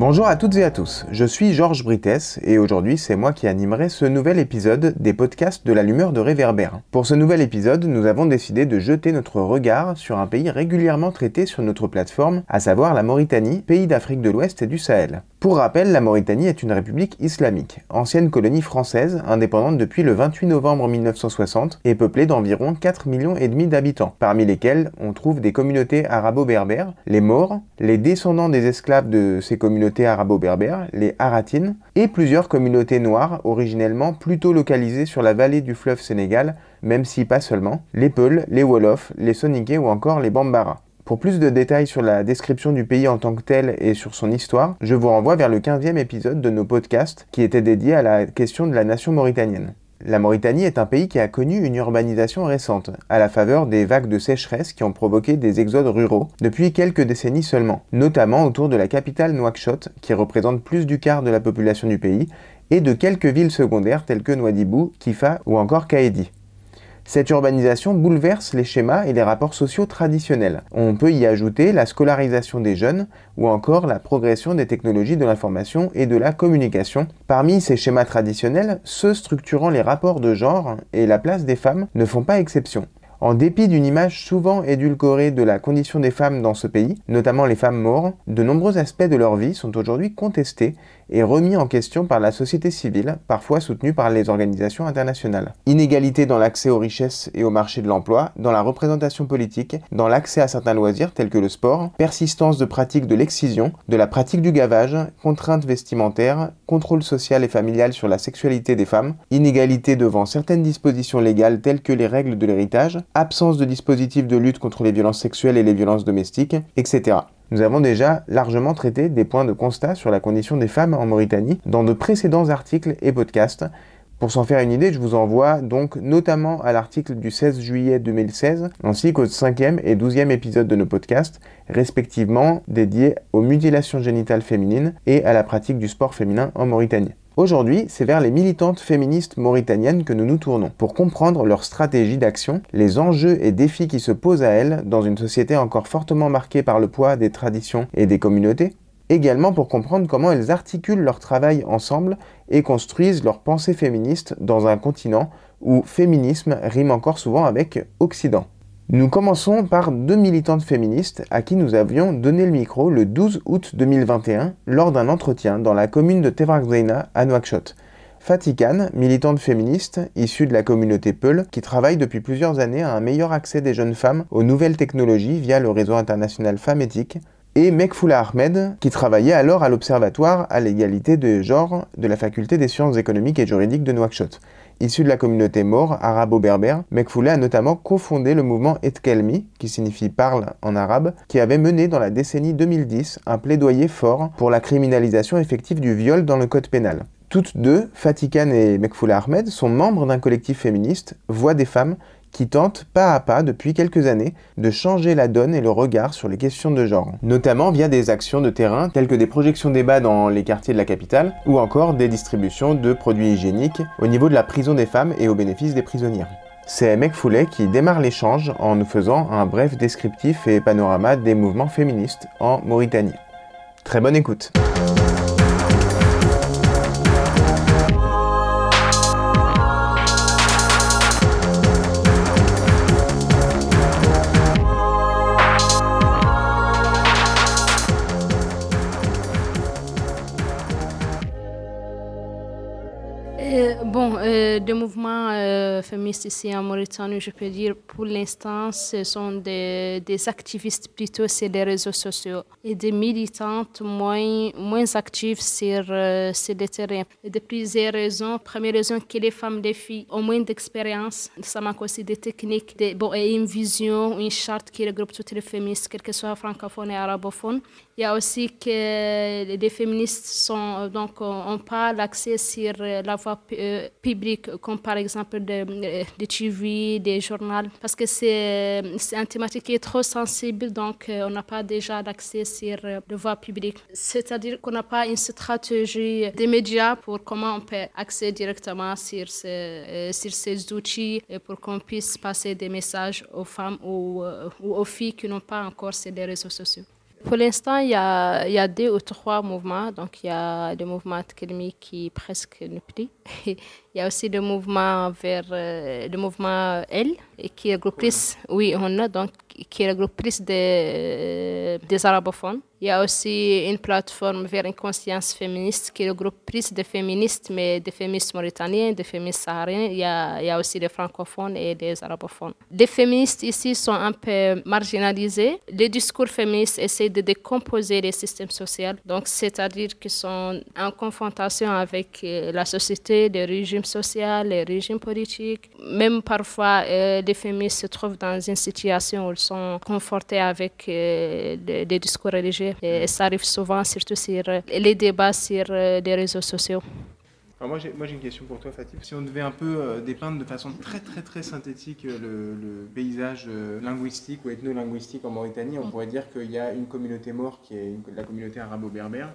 Bonjour à toutes et à tous, je suis Georges Brites et aujourd'hui c'est moi qui animerai ce nouvel épisode des podcasts de l'allumeur de réverbère. Pour ce nouvel épisode, nous avons décidé de jeter notre regard sur un pays régulièrement traité sur notre plateforme, à savoir la Mauritanie, pays d'Afrique de l'Ouest et du Sahel. Pour rappel, la Mauritanie est une république islamique, ancienne colonie française, indépendante depuis le 28 novembre 1960 et peuplée d'environ 4 millions et demi d'habitants, parmi lesquels on trouve des communautés arabo-berbères, les Maures, les descendants des esclaves de ces communautés arabo-berbères, les Haratines, et plusieurs communautés noires originellement plutôt localisées sur la vallée du fleuve Sénégal, même si pas seulement, les Peuls, les Wolofs, les Soninké ou encore les Bambara. Pour plus de détails sur la description du pays en tant que tel et sur son histoire, je vous renvoie vers le 15e épisode de nos podcasts qui était dédié à la question de la nation mauritanienne. La Mauritanie est un pays qui a connu une urbanisation récente, à la faveur des vagues de sécheresse qui ont provoqué des exodes ruraux depuis quelques décennies seulement, notamment autour de la capitale Nouakchott, qui représente plus du quart de la population du pays, et de quelques villes secondaires telles que Nouadhibou, Kifa ou encore Kaedi. Cette urbanisation bouleverse les schémas et les rapports sociaux traditionnels. On peut y ajouter la scolarisation des jeunes ou encore la progression des technologies de l'information et de la communication. Parmi ces schémas traditionnels, ceux structurant les rapports de genre et la place des femmes ne font pas exception. En dépit d'une image souvent édulcorée de la condition des femmes dans ce pays, notamment les femmes mortes, de nombreux aspects de leur vie sont aujourd'hui contestés et remis en question par la société civile, parfois soutenue par les organisations internationales. Inégalité dans l'accès aux richesses et au marché de l'emploi, dans la représentation politique, dans l'accès à certains loisirs tels que le sport, persistance de pratiques de l'excision, de la pratique du gavage, contraintes vestimentaires, contrôle social et familial sur la sexualité des femmes, inégalité devant certaines dispositions légales telles que les règles de l'héritage, absence de dispositifs de lutte contre les violences sexuelles et les violences domestiques, etc. Nous avons déjà largement traité des points de constat sur la condition des femmes en Mauritanie dans de précédents articles et podcasts. Pour s'en faire une idée, je vous envoie donc notamment à l'article du 16 juillet 2016, ainsi qu'au 5e et 12e épisode de nos podcasts, respectivement dédiés aux mutilations génitales féminines et à la pratique du sport féminin en Mauritanie. Aujourd'hui, c'est vers les militantes féministes mauritaniennes que nous nous tournons, pour comprendre leur stratégie d'action, les enjeux et défis qui se posent à elles dans une société encore fortement marquée par le poids des traditions et des communautés, également pour comprendre comment elles articulent leur travail ensemble et construisent leur pensée féministe dans un continent où féminisme rime encore souvent avec Occident. Nous commençons par deux militantes féministes à qui nous avions donné le micro le 12 août 2021 lors d'un entretien dans la commune de Tevrakzeina à Nouakchott. Fatikan, militante féministe issue de la communauté Peul, qui travaille depuis plusieurs années à un meilleur accès des jeunes femmes aux nouvelles technologies via le réseau international Femmes Éthiques, et Mekfoula Ahmed, qui travaillait alors à l'Observatoire à l'égalité de genre de la Faculté des sciences économiques et juridiques de Nouakchott. Issu de la communauté Maure arabo-berbère, Mekfoulé a notamment cofondé le mouvement Etkelmi, qui signifie parle en arabe, qui avait mené dans la décennie 2010 un plaidoyer fort pour la criminalisation effective du viol dans le code pénal. Toutes deux, Fatikan et Mekfoula Ahmed, sont membres d'un collectif féministe, Voix des femmes, qui tente pas à pas depuis quelques années de changer la donne et le regard sur les questions de genre, notamment via des actions de terrain telles que des projections débats dans les quartiers de la capitale ou encore des distributions de produits hygiéniques au niveau de la prison des femmes et au bénéfice des prisonnières. C'est Meg Foulet qui démarre l'échange en nous faisant un bref descriptif et panorama des mouvements féministes en Mauritanie. Très bonne écoute. Des mouvements euh, féministes ici en Mauritanie, je peux dire, pour l'instant, ce sont des, des activistes plutôt sur les réseaux sociaux et des militantes moins, moins actives sur, euh, sur le terrain. Et de plusieurs raisons. Première raison que les femmes, les filles ont moins d'expérience. Ça manque aussi des techniques de, bon, et une vision, une charte qui regroupe toutes les féministes, quel que soit francophone et arabophone. Il y a aussi que les féministes sont, donc, ont pas l'accès sur la voie euh, publique, comme par exemple des de TV, des journaux, parce que c'est une thématique qui est trop sensible, donc on n'a pas déjà d'accès sur le voix publique. C'est-à-dire qu'on n'a pas une stratégie des médias pour comment on peut accéder directement sur, ce, sur ces outils et pour qu'on puisse passer des messages aux femmes ou, aux filles qui n'ont pas encore ces réseaux sociaux. Pour l'instant, il y, a, il y a deux ou trois mouvements. Donc, il y a le mouvement académique qui est presque plus. il y a aussi le mouvement vers euh, le mouvement L, qui regroupe plus, oui, on a, donc, qui regroupe plus des, des arabophones. Il y a aussi une plateforme vers une conscience féministe qui regroupe plus de féministes, mais des féministes mauritaniens, des féministes sahariens. Il y a, aussi des francophones et des arabophones. Les féministes ici sont un peu marginalisés. Les discours féministes essaient de décomposer les systèmes sociaux, donc c'est-à-dire qu'ils sont en confrontation avec euh, la société, les régimes sociaux, les régimes politiques. Même parfois, euh, les féministes se trouvent dans une situation où ils sont confrontés avec euh, des discours religieux ça arrive souvent, surtout sur euh, les débats sur les euh, réseaux sociaux moi, j'ai, moi, j'ai une question pour toi, Fatih. Si on devait un peu euh, dépeindre de façon très, très, très synthétique euh, le, paysage euh, linguistique ou ethno-linguistique en Mauritanie, on mm. pourrait dire qu'il y a une communauté morte qui est la communauté arabo-berbère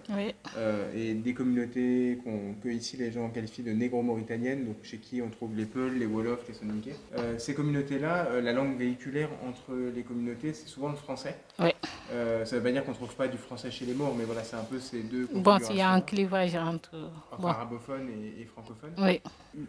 et des communautés qu'on, que ici les gens qualifient de négro-mauritaniennes, donc chez qui on trouve les Peuls, les Wolofs, les Soninké. ces communautés-là, la langue véhiculaire entre les communautés, c'est souvent le français. Oui. ça ne veut pas dire qu'on ne trouve pas du français chez les morts, mais voilà, c'est un peu ces deux. Bon, il y a un clivage entre. Enfin, arabophone et, francophone. Oui.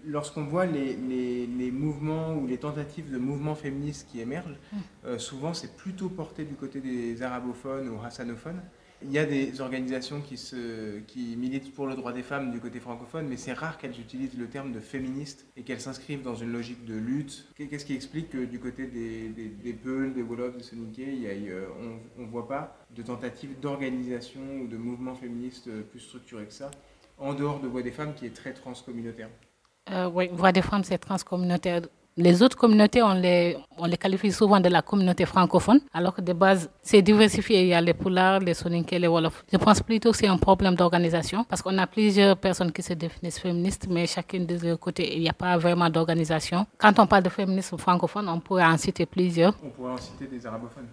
Lorsqu'on voit les, les, mouvements ou les tentatives de mouvements féministes qui émergent, mm. euh, souvent c'est plutôt porté du côté des arabophones ou hassanophones. Il y a des organisations qui, militent pour le droit des femmes du côté francophone, mais c'est rare qu'elles utilisent le terme de féministe et qu'elles s'inscrivent dans une logique de lutte. Qu'est-ce qui explique que du côté des, des, des Peuls, des Wolofs, des Soninké, euh, on ne voit pas de tentatives d'organisation ou de mouvements féministes plus structurés que ça en dehors de Voix des femmes qui est très transcommunautaire? Euh, Oui, Voix des femmes, c'est transcommunautaire. Les autres communautés, on les, on les qualifie souvent de la communauté francophone, alors que de base, c'est diversifié. Il y a les Poulards, les Soninké, les Wolofs. Je pense plutôt que c'est un problème d'organisation, parce qu'on a plusieurs personnes qui se définissent féministes, mais chacune de leur côté, il n'y a pas vraiment d'organisation. Quand on parle de féminisme francophone, on pourrait en citer plusieurs. On pourrait en citer des arabophones.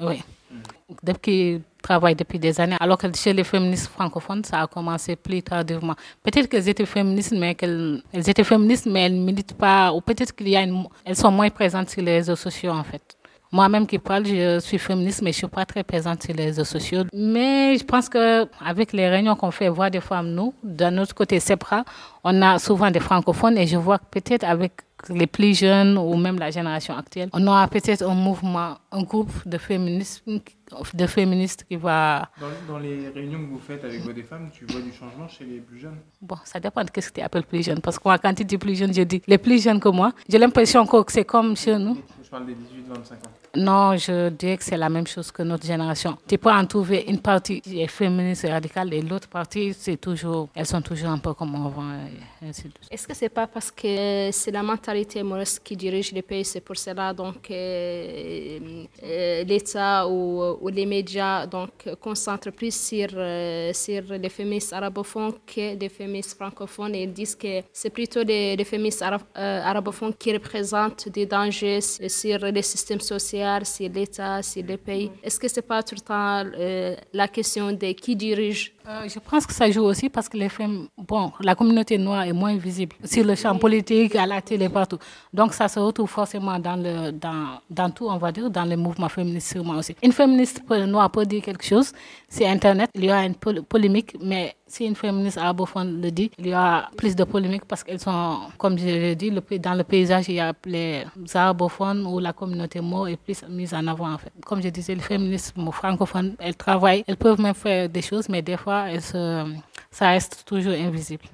Oui. Mm. Depuis travaillent depuis des années, alors que chez les féministes francophones, ça a commencé plus tardivement. Peut-être qu'elles étaient féministes, mais qu'elles elles étaient féministes, mais elles militent pas, ou peut-être qu'elles sont moins présentes sur les réseaux sociaux, en fait. Moi-même qui parle, je suis féministe, mais je ne suis pas très présente sur les réseaux sociaux. Mais je pense qu'avec les réunions qu'on fait, voir des femmes, nous, d'un autre côté, SEPRA, on a souvent des francophones et je vois que peut-être avec les plus jeunes ou même la génération actuelle, on aura peut-être un mouvement, un groupe de féministes, de féministes qui va... Dans, les réunions que vous faites avec vos des femmes, tu vois du changement chez les plus jeunes? Bon, ça dépend de ce que tu appelles plus jeunes. Parce que moi, quand tu dis plus jeune, je dis les plus jeunes que moi. J'ai l'impression que c'est comme chez nous. Je parle des 18-25 ans. Non, je dirais que c'est la même chose que notre génération. Tu peux en trouver une partie est féministe et radicale et l'autre partie, c'est toujours, elles sont toujours un peu comme avant. Est-ce que c'est pas parce que c'est la mentalité morose qui dirige les pays, c'est pour cela donc euh, euh, l'État ou, les médias donc concentrent plus sur, euh, sur les féministes arabophones que les féministes francophones et ils disent que c'est plutôt les, féministes arabophones qui représentent des dangers sur les systèmes sociaux sur l'État, sur les pays. Est-ce que ce n'est pas tout le temps euh, la question de qui dirige euh, Je pense que ça joue aussi parce que les femmes, bon, la communauté noire est moins visible sur le champ politique, à la télé, partout. Donc ça se retrouve forcément dans, le, dans, dans tout, on va dire, dans les mouvements féministes sûrement aussi. Une féministe noire peut dire quelque chose, c'est Internet, il y a une polémique, mais si une féministe arabophone le dit, il y a plus de polémiques parce qu'elles sont, comme je l'ai dit, dans le paysage, il y a les arabophones ou la communauté mot est plus mise en avant en fait. Comme je disais, les féministes francophones, elles travaillent, elles peuvent même faire des choses, mais des fois, elles ça reste toujours invisible.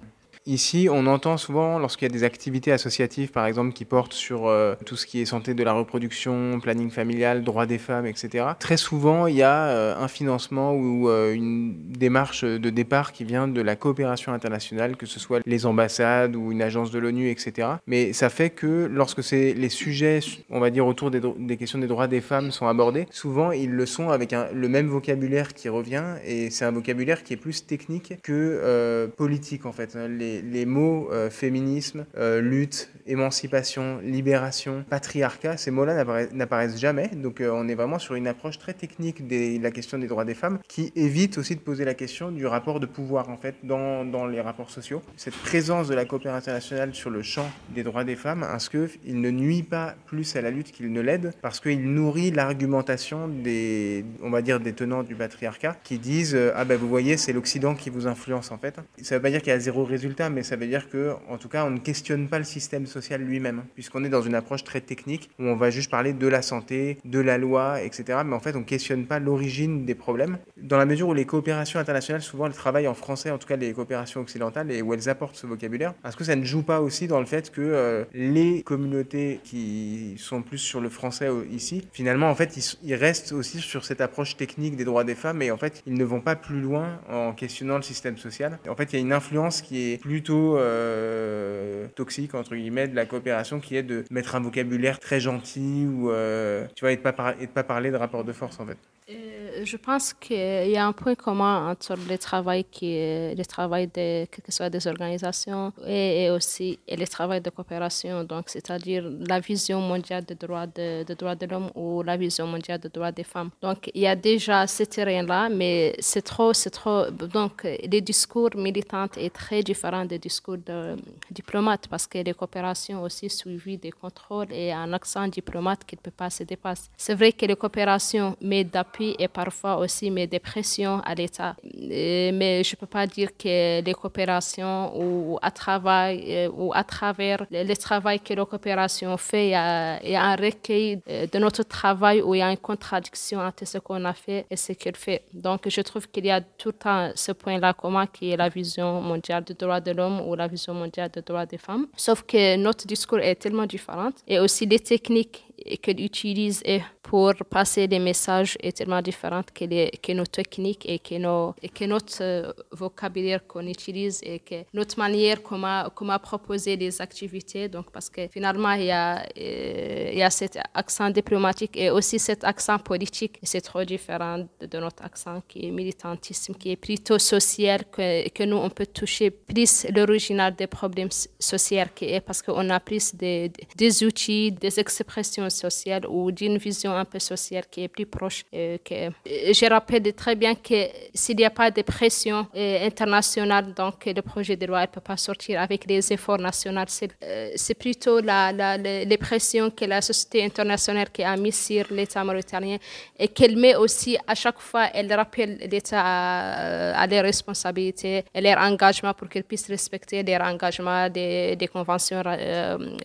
Ici, on entend souvent, lorsqu'il y a des activités associatives, par exemple, qui portent sur euh, tout ce qui est santé de la reproduction, planning familial, droits des femmes, etc., très souvent, il y a euh, un financement ou euh, une démarche de départ qui vient de la coopération internationale, que ce soit les ambassades ou une agence de l'ONU, etc. Mais ça fait que lorsque les sujets, on va dire, autour des, questions des droits des femmes sont abordés, souvent, ils le sont avec le même vocabulaire qui revient, et c'est un vocabulaire qui est plus technique que politique, en fait. Les, les, mots euh, féminisme, euh, lutte, émancipation, libération, patriarcat, ces mots-là n'apparaissent jamais. Donc euh, on est vraiment sur une approche très technique de la question des droits des femmes qui évite aussi de poser la question du rapport de pouvoir en fait dans, dans les rapports sociaux. Cette présence de la coopération internationale sur le champ des droits des femmes, est-ce qu'il ne nuit pas plus à la lutte qu'il ne l'aide parce qu'il nourrit l'argumentation des, on va dire, des tenants du patriarcat qui disent ah ben vous voyez c'est l'Occident qui vous influence en fait. Ça ne veut pas dire qu'il y a zéro résultat, mais ça veut dire que en tout cas on ne questionne pas le système social lui-même, puisqu'on est dans une approche très technique où on va juste parler de la santé, de la loi, etc. Mais en fait, on ne questionne pas l'origine des problèmes. Dans la mesure où les coopérations internationales, souvent, elles travaillent en français, en tout cas les coopérations occidentales, et où elles apportent ce vocabulaire, est-ce que ça ne joue pas aussi dans le fait que euh, les communautés qui sont plus sur le français euh, ici, finalement, en fait, ils, restent aussi sur cette approche technique des droits des femmes, et en fait, ils ne vont pas plus loin en questionnant le système social. En fait, il y a une influence qui est plutôt euh, toxique, entre guillemets, de la coopération qui est de mettre un vocabulaire très gentil ou euh, tu vois et de pas et de pas parler de rapport de force en fait. Euh, je pense qu'il y a un point commun entre le travail qui le travail de que soit des organisations et, aussi et le travail de coopération donc c'est-à-dire la vision mondiale des droits de, de droits de l'homme ou la vision mondiale des droits des femmes donc il y a déjà ce terrain là mais c'est trop c'est trop donc les discours militants est très différent des discours de diplomates parce que les coopérations aussi suivies des contrôles et un accent diplomate qui ne peut pas se dépasser c'est vrai que les coopérations mais d'après et parfois aussi mes dépressions à l'État. Mais je ne peux pas dire que les coopérations ou à, euh, travers le, travail que la coopération fait, il y, a, un recueil euh, de notre travail où il y a une contradiction entre ce qu'on a fait et ce qu'il fait. Donc je trouve qu'il y a tout le temps ce point-là commun qui est la vision mondiale des droits de l'homme ou la vision mondiale des droits des femmes. Sauf que notre discours est tellement différent et aussi les techniques qu'elle utilise pour passer des messages est tellement différente que, les, que nos techniques et que, nos, et que notre euh, vocabulaire qu'on utilise et que notre manière comment, comment proposer des activités. Donc, parce que finalement, il y, a, euh, il y a cet accent diplomatique et aussi cet accent politique. C'est trop différent de notre accent qui est militantisme, qui est plutôt social, que, que nous, on peut toucher plus l'original des problèmes sociaux qui est parce qu'on a plus des, des outils, des expressions sociale ou d'une vision un peu sociale qui est plus proche. Euh, que, euh, je rappelle très bien que s'il n'y a pas de pression euh, internationale, donc le projet de loi ne peut pas sortir avec des efforts nationaux. C'est plutôt la, la, les pressions que la société internationale qui a mis sur l'État mauritanien et qu'elle met aussi à chaque fois, elle rappelle l'État à, à, leurs responsabilités et leur engagement pour qu'ils puissent respecter leurs engagements des, des conventions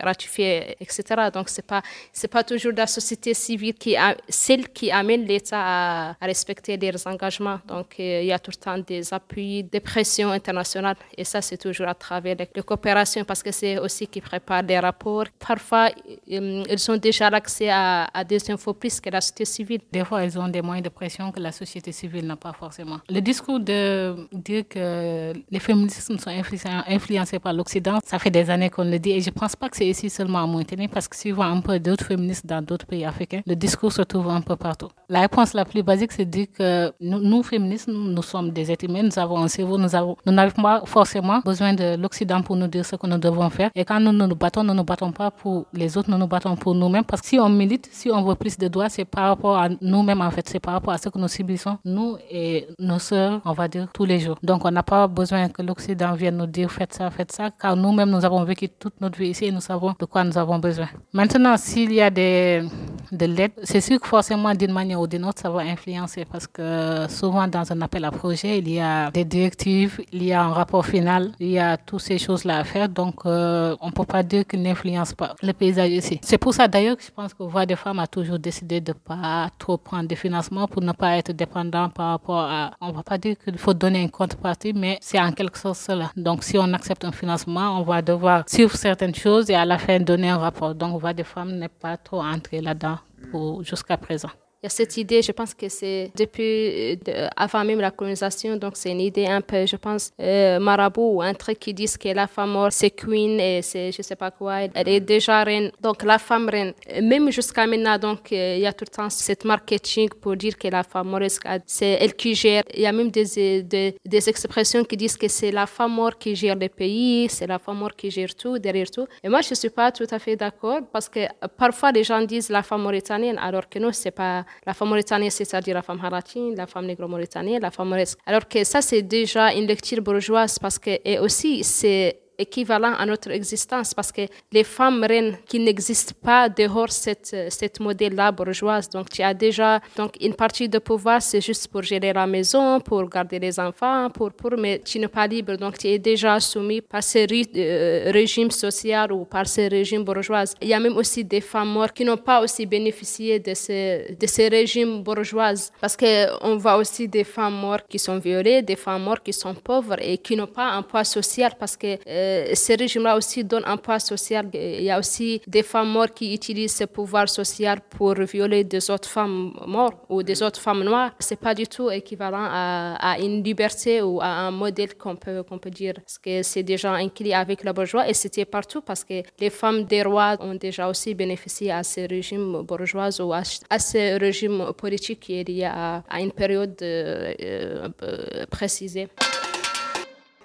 ratifiées, etc. Donc, ce n'est pas, pas toujours la société civile qui a, celle qui amène l'État à, respecter leurs engagements. Donc, euh, il y a tout le temps des appuis, des pressions internationales. Et ça, c'est toujours à travers les, coopérations parce que c'est aussi qui prépare des rapports. Parfois, euh, ils ont déjà l'accès à, des infos plus que la société civile. Des fois, ils ont des moyens de pression que la société civile n'a pas forcément. Le discours de dire que les féminismes sont influencés par l'Occident, ça fait des années qu'on le dit. Et je ne pense pas que c'est ici seulement à Monténégro parce que suivant un peu d'autres dans d'autres pays africains, le discours se trouve un peu partout. La réponse la plus basique, c'est de dire que nous, féministes, nous, sommes des êtres humains, nous avons un cerveau, nous avons, nous n'avons pas forcément besoin de l'Occident pour nous dire ce que nous devons faire. Et quand nous, nous battons, nous ne nous battons pas pour les autres, nous nous battons pour nous-mêmes. Parce que si on milite, si on veut plus de droits, c'est par rapport à nous-mêmes, en fait, c'est par rapport à ce que nous subissons, nous et nos sœurs, on va dire, tous les jours. Donc, on n'a pas besoin que l'Occident vienne nous dire faites ça, faites ça, car nous-mêmes, nous avons vécu toute notre vie ici et nous savons de quoi nous avons besoin. Maintenant, s'il y a des, de l'aide, c'est sûr que forcément, d'une manière ou d'une autre, ça va influencer parce que souvent, dans un appel à projet, il y a des directives, il y a un rapport final, il y a toutes ces choses-là à faire. Donc, euh, on ne peut pas dire qu'il n'influence pas le paysage ici. C'est pour ça, d'ailleurs, que je pense que Voix des femmes a toujours décidé de ne pas trop prendre de financement pour ne pas être dépendant par rapport à. On ne va pas dire qu'il faut donner une contrepartie, mais c'est en quelque sorte cela. Donc, si on accepte un financement, on va devoir suivre certaines choses et à la fin donner un rapport. Donc, Voix des femmes n'est pas trop entrer là-dedans jusqu'à présent. Il y a cette idée, je pense que c'est depuis, avant même la colonisation, donc c'est une idée un peu, je pense, marabout ou un truc qui dit que la femme mort, c'est queen et c'est je sais pas quoi, elle est déjà reine. Donc la femme reine, même jusqu'à maintenant, donc il y a tout le temps cette marketing pour dire que la femme mort, c'est elle qui gère. Il y a même des, des, des expressions qui disent que c'est la femme mort qui gère le pays, c'est la femme mort qui gère tout, derrière tout. Et moi, je ne suis pas tout à fait d'accord parce que parfois les gens disent la femme mauritanienne, alors que non, c'est pas la femme mauritanienne, c'est-à-dire la femme haratine, la femme négro-mauritanienne, la femme mauritanienne. Alors que ça, c'est déjà une lecture bourgeoise parce que, et aussi, c'est équivalent à notre existence parce que les femmes reines qui n'existent pas dehors cette, cette modèle-là bourgeoise. Donc, tu as déjà donc, une partie de pouvoir, c'est juste pour gérer la maison, pour garder les enfants, pour, pour, mais tu n'es pas libre. Donc, tu es déjà soumis par ce euh, régime social ou par ce régime bourgeois. Il y a même aussi des femmes mortes qui n'ont pas aussi bénéficié de ce, de ce régime bourgeois parce qu'on voit aussi des femmes mortes qui sont violées, des femmes mortes qui sont pauvres et qui n'ont pas un poids social parce que euh, euh, ce régime-là aussi donne un poids social. Il y a aussi des femmes mortes qui utilisent ce pouvoir social pour violer des autres femmes mortes ou des autres femmes noires. C'est pas du tout équivalent à, une liberté ou à un modèle qu'on peut, qu'on peut dire. Parce que c'est déjà inclus avec la bourgeois et c'était partout parce que les femmes des rois ont déjà aussi bénéficié à ce régime bourgeois ou à, ce régime politique qui est lié à, une période euh, euh, précisée.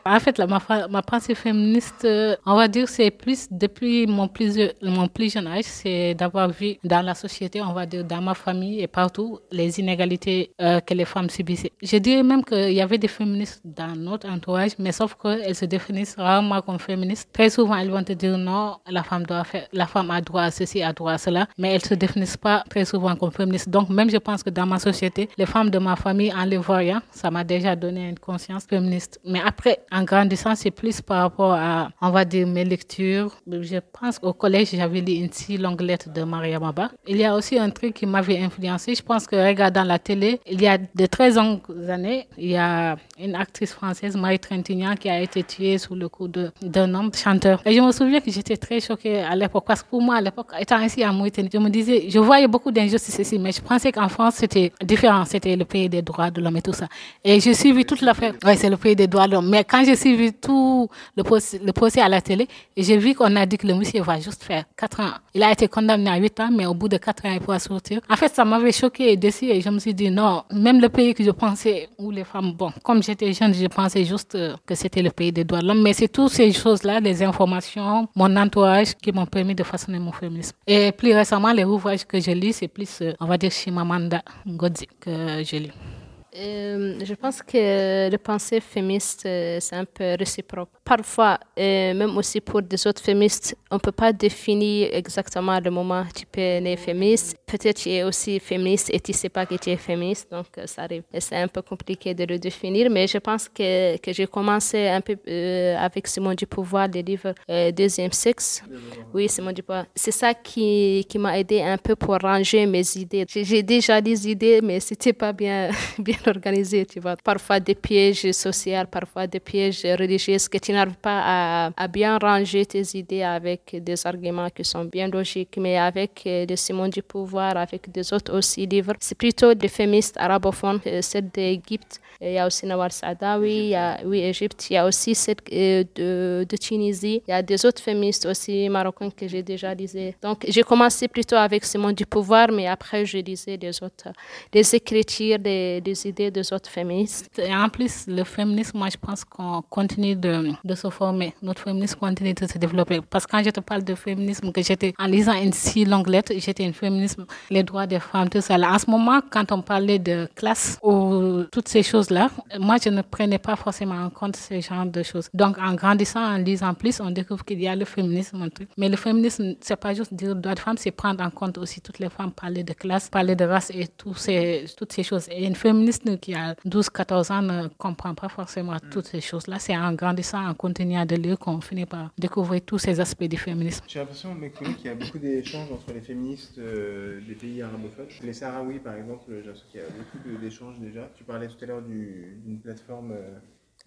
En fait, ma, pensée féministe, euh, on va dire, c'est plus depuis mon plus, jeune âge, c'est d'avoir vu dans la société, on va dire, dans ma famille et partout, les inégalités euh, que les femmes subissaient. Je dirais même qu'il y avait des féministes dans notre entourage, mais sauf qu'elles se définissent rarement comme féministes. Très souvent, elles vont te dire non, la femme, doit faire, la femme a droit à ceci, a droit à cela, mais elles se définissent pas très souvent comme féministes. Donc, même je pense que dans ma société, les femmes de ma famille, en les voyant, ça m'a déjà donné une conscience féministe. Mais après, en grandissant, c'est plus par rapport à, on va dire, mes lectures. Je pense qu'au collège, j'avais lu une si longue lettre de Maria Maba. Il y a aussi un truc qui m'avait influencé. Je pense que regardant la télé, il y a de très longues années, il y a une actrice française, Marie Trintignant, qui a été tuée sous le coup d'un homme chanteur. Et je me souviens que j'étais très choquée à l'époque, parce que pour moi, à l'époque, étant ici à Mauritanie, je me disais, je voyais beaucoup d'injustices ici, mais je pensais qu'en France, c'était différent. C'était le pays des droits de l'homme et tout ça. Et j'ai suivi toute l'affaire. Oui, c'est le pays des droits de l'homme. Mais quand j'ai suivi tout le procès, à la télé et j'ai vu qu'on a dit que le monsieur va juste faire 4 ans. Il a été condamné à 8 ans, mais au bout de 4 ans, il pourra sortir. En fait, ça m'avait choqué et déçu et je me suis dit non, même le pays que je pensais où les femmes, bon, comme j'étais jeune, je pensais juste euh, que c'était le pays des droits de l'homme, mais c'est toutes ces choses-là, les informations, mon entourage qui m'ont permis de façonner mon féminisme. Et plus récemment, les ouvrages que je lis, c'est plus, euh, on va dire, Shimamanda Ngozi que je lis. Euh, je pense que le pensée féministe, euh, c'est un peu réciproque. Parfois, euh, même aussi pour des autres féministes, on ne peut pas définir exactement le moment où tu peux être féministe. Peut-être tu es aussi féministe et tu ne sais pas que tu es féministe, donc ça arrive. C'est un peu compliqué de le définir, mais je pense que, que j'ai commencé un peu avec Simon du Pouvoir, le livre Deuxième Sexe. Oui, Simon du Pouvoir. C'est ça qui, qui m'a aidé un peu pour ranger mes idées. J'ai déjà des idées, mais c'était pas bien, bien organisé, tu vois. Parfois des pièges sociaux, parfois des pièges religieux, que tu n'arrives pas à, à, bien ranger tes idées avec des arguments qui sont bien logiques, mais avec euh, Simon du pouvoir, avec des autres aussi livres. C'est plutôt des féministes arabophones, euh, celle d'Égypte. Il y a aussi Nawar Saadawi, il y a, oui, Égypte, il y a aussi celle euh, de, de, Tunisie. Il y a des autres féministes aussi marocains que j'ai déjà lisé. Donc, j'ai commencé plutôt avec Simon du pouvoir, mais après, je lisais les autres, les écritures, les, les idées des autres féministes. Et en plus, le féminisme, moi, je pense qu'on continue de, de, se former. Notre féminisme continue de se développer. Parce que quand je te parle de féminisme, que j'étais en lisant une si longue lettre, j'étais une féminisme, les droits des femmes, tout ça. Là, en ce moment, quand on parlait de classe ou toutes ces choses-là, moi, je ne prenais pas forcément en compte ce genre de choses. Donc, en grandissant, en lisant plus, on découvre qu'il y a le féminisme. Un truc. Mais le féminisme, c'est pas juste dire droits de femmes, c'est prendre en compte aussi toutes les femmes, parler de classe, parler de race et tous ces, toutes ces choses. Et une féministe qui a 12-14 ans ne comprend pas forcément mm. toutes ces choses-là. C'est en grandissant, en continuant de lire qu'on finit par découvrir tous ces aspects du féminisme. J'ai l'impression, qu'il y a beaucoup d'échanges entre les féministes euh, des pays arabophones. Les Sahraouis, par exemple, j'ai l'impression qu'il y a beaucoup d'échanges déjà. Tu parlais tout à l'heure d'une plateforme. Euh,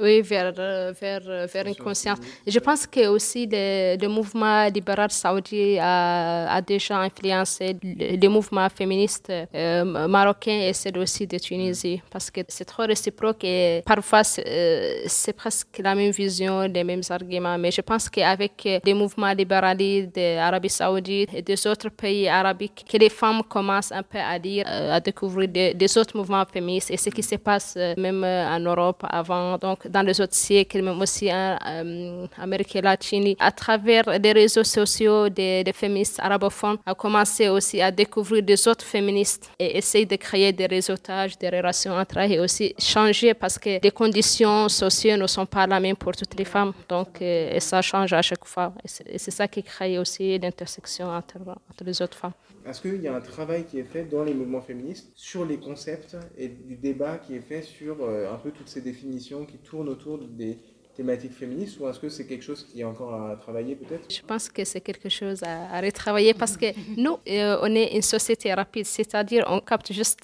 Oui, vers, euh, vers, euh, vers une conscience. je pense que aussi le, le mouvement libéral saoudien a, a, déjà influencé les mouvements féministes euh, marocains et ceux aussi de Tunisie, parce que c'est trop réciproque et parfois c'est presque la même vision, les mêmes arguments. Mais je pense qu'avec les mouvements libéraux d'Arabie saoudite et des autres pays arabiques, que les femmes commencent un peu à lire, à découvrir des, autres mouvements féministes et ce qui se passe même en Europe avant. Donc, dans les autres siècles, même aussi en euh, Amérique latine, à travers les réseaux sociaux des, féministes arabophones, a commencé aussi à découvrir des autres féministes et essayer de créer des réseautages, des relations entre elles et aussi changer parce que les conditions sociales ne sont pas les mêmes pour toutes les femmes. Donc, euh, ça change à chaque fois. Et c'est ça qui crée aussi l'intersection entre, entre les autres femmes. Est-ce qu'il y a un travail qui est fait dans les mouvements féministes sur les concepts et du débat qui est fait sur euh, un peu toutes ces définitions qui tournent autour des thématique féministe ou est-ce que c'est quelque chose qui est encore à travailler peut-être? Je pense que c'est quelque chose à, retravailler parce que nous, euh, on est une société rapide, c'est-à-dire on capte juste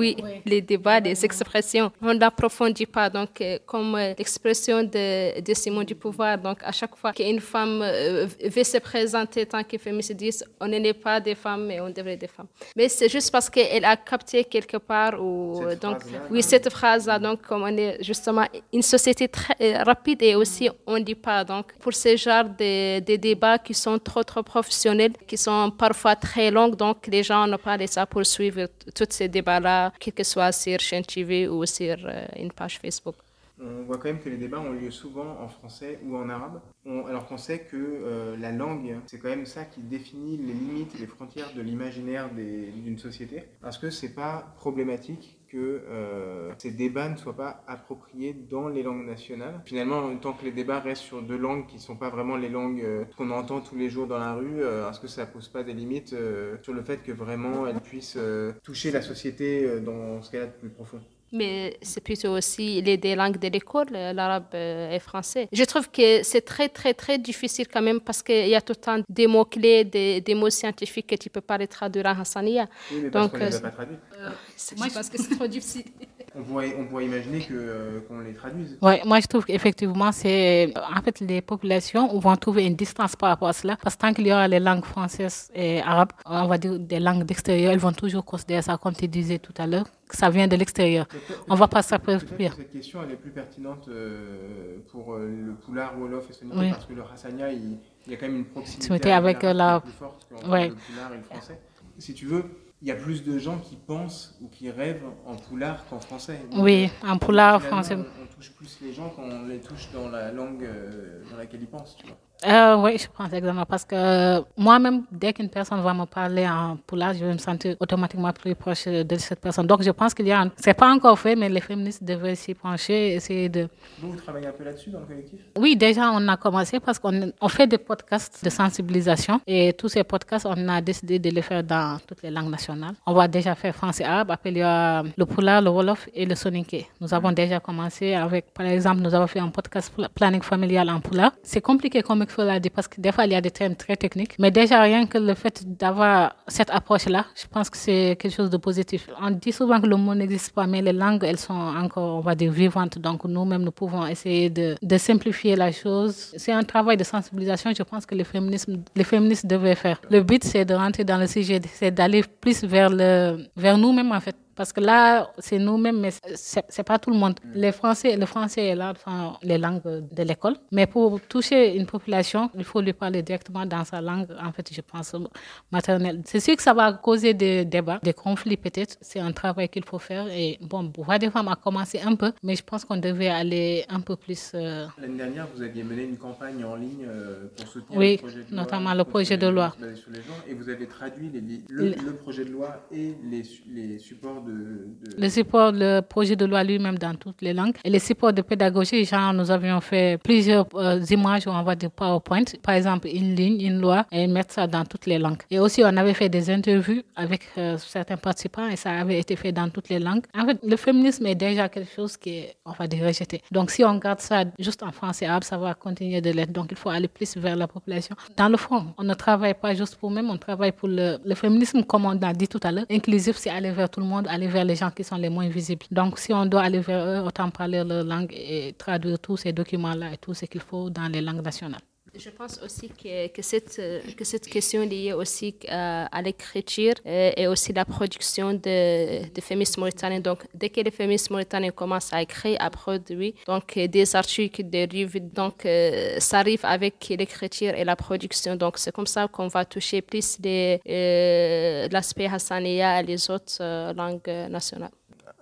oui, les débats, les expressions. On n'approfondit pas. Donc, euh, comme euh, l'expression de, de, Simon du pouvoir, donc à chaque fois qu'une femme veut se présenter tant que féministe, dit on n'est pas des femmes, mais on devrait être des femmes. Mais c'est juste parce qu'elle a capté quelque part ou donc oui cette phrase-là. Donc, comme on est justement une société très rapide et aussi on ne dit pas. Donc pour ce genre de, débats qui sont trop professionnels, qui sont parfois très longs, donc les gens n'ont pas ça pour suivre tous ces débats-là, quel que soit sur chaîne TV ou sur euh, une page Facebook. On voit quand même que les débats ont lieu souvent en français ou en arabe, alors qu'on sait que euh, la langue, c'est quand même ça qui définit les limites les frontières de l'imaginaire d'une société, parce que c'est pas problématique que euh, ces débats ne soient pas appropriés dans les langues nationales. Finalement, tant que les débats restent sur deux langues qui ne sont pas vraiment les langues euh, qu'on entend tous les jours dans la rue, est-ce que ça pose pas des limites sur le fait que vraiment elles puissent toucher la société dans ce qu'elle a de plus profond? Mais c'est plutôt aussi les deux langues de l'école, l'arabe et le français. Je trouve que c'est très, très, très difficile quand même parce qu'il y a tout le temps des mots-clés, des, des, mots scientifiques que tu ne peux pas les traduire en hassania. Oui, mais parce qu'on ne les a pas traduits. Euh, moi, je pense que c'est trop difficile. on pourrait, on pourrait imaginer euh, qu'on les traduise. Oui, moi je trouve qu'effectivement, c'est en fait les populations vont trouver une distance par rapport à cela parce que tant qu'il y aura les langues françaises et arabes, on va dire des langues d'extérieur, elles vont toujours considérer ça, comme tu disais tout à l'heure, ça vient de l'extérieur. On va pas s'approprier. Cette question elle est plus pertinente euh, pour euh, le Poulard, Wolof et Sonic parce que le Hassania, il, y a quand même une proximité avec la... plus forte ouais. le Poulard et le français. Si tu veux, il y a plus de gens qui pensent ou qui rêvent en poulard qu'en français. oui, en poulard français. On, touche plus les gens quand on les touche dans la langue euh, dans laquelle ils pensent, tu vois. Euh, oui, je pense exactement. Parce que moi-même, dès qu'une personne va me parler en poulard, je vais me sentir automatiquement plus proche de cette personne. Donc, je pense qu'il y a. Un... C'est pas encore fait, mais les féministes devraient s'y pencher, essayer de. Vous, vous travaillez un peu là-dessus dans le collectif? Oui, déjà, on a commencé parce qu'on on fait des podcasts de sensibilisation. Et tous ces podcasts, on a décidé de les faire dans toutes les langues nationales. On va déjà faire français arabe. Après, il y a le poulard, le wolof et le soninké. Nous avons déjà commencé avec, par exemple, nous avons fait un podcast planning familial en poulard. C'est compliqué comme parce que des fois, il y a des termes très techniques. Mais déjà, rien que le fait d'avoir cette approche-là, je pense que c'est quelque chose de positif. On dit souvent que le mot n'existe pas, mais les langues, elles sont encore, on va dire, vivantes. Donc, nous-mêmes, nous pouvons essayer de, simplifier la chose. C'est un travail de sensibilisation, je pense que les féministes, les féministes devaient faire. Le but, c'est de rentrer dans le sujet, c'est d'aller plus vers nous-mêmes, en fait parce que là, c'est nous-mêmes, mais ce n'est pas tout le monde. Mm. Les Français, le français est là, enfin, les langues de l'école. Mais pour toucher une population, il faut lui parler directement dans sa langue, en fait, je pense, maternelle. C'est sûr que ça va causer des débats, des conflits peut-être. C'est un travail qu'il faut faire. Et bon, Voix des femmes a commencé un peu, mais je pense qu'on devait aller un peu plus. Euh, L'année dernière, vous aviez mené une campagne en ligne euh, pour soutenir le projet de notamment le projet de loi. et vous avez traduit le, le, projet de loi et les, les supports le support, le projet de loi lui-même dans toutes les langues. Et les supports de pédagogie, genre, nous avions fait plusieurs euh, images, on va dire PowerPoint, par exemple, une ligne, une loi, et mettre ça dans toutes les langues. Et aussi, on avait fait des interviews avec euh, certains participants et ça avait été fait dans toutes les langues. En fait, le féminisme est déjà quelque chose qui est, on va dire, rejeté. Donc, si on garde ça juste en français arabe, ça va continuer de l'être. Donc, il faut aller plus vers la population. Dans le fond, on ne travaille pas juste pour nous, on travaille pour le, le féminisme, comme on a dit tout à l'heure. Inclusif, c'est aller vers tout le monde, aller vers les gens qui sont les moins visibles. Donc, si on doit aller vers eux, autant parler leur langue et traduire tous ces documents-là et tout ce qu'il faut dans les langues nationales. Je pense aussi que, que, cette, que cette question liée aussi à, euh, à l'écriture euh, et, aussi la production de, de féministes mauritaniens. Donc, dès que les féministes mauritaniens commencent à écrire, à produire, donc euh, des articles, des revues, donc ça arrive avec l'écriture et la production. Donc, c'est comme ça qu'on va toucher plus l'aspect hassania et les autres langues nationales.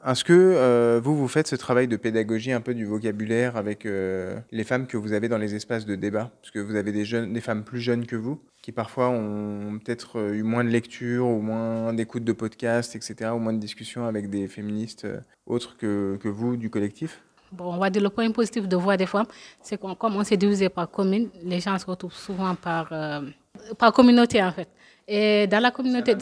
Est-ce que euh, vous, vous faites ce travail de pédagogie un peu du vocabulaire avec euh, les femmes que vous avez dans les espaces de débat? Parce que vous avez des, jeunes, des femmes plus jeunes que vous qui parfois ont peut-être euh, eu moins de lecture ou moins d'écoute de podcasts, etc., ou moins de discussions avec des féministes autres que, que vous du collectif? Bon, on va dire le point positif de Voix des femmes, c'est qu'on comme on s'est divisé par commune, les gens se retrouvent souvent par, par communauté en fait. Et dans la communauté...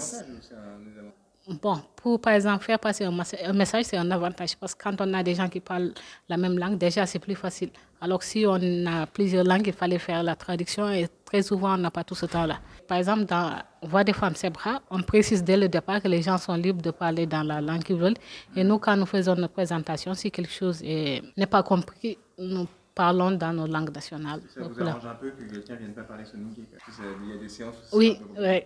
Bon, pour par exemple faire passer un message, c'est un avantage parce que quand on a des gens qui parlent la même langue, déjà c'est plus facile. Alors si on a plusieurs langues, il fallait faire la traduction et très souvent on n'a pas tout ce temps-là. Par exemple, dans Voix des femmes Sebra, on précise dès le départ que les gens sont libres de parler dans la langue qu'ils veulent. Et nous, quand nous faisons notre présentation, si quelque chose n'est pas compris, nous parlons dans nos langues nationales. Ça vous arrange un peu que quelqu'un ne vienne pas parler son langue Il y a des séances Oui, oui.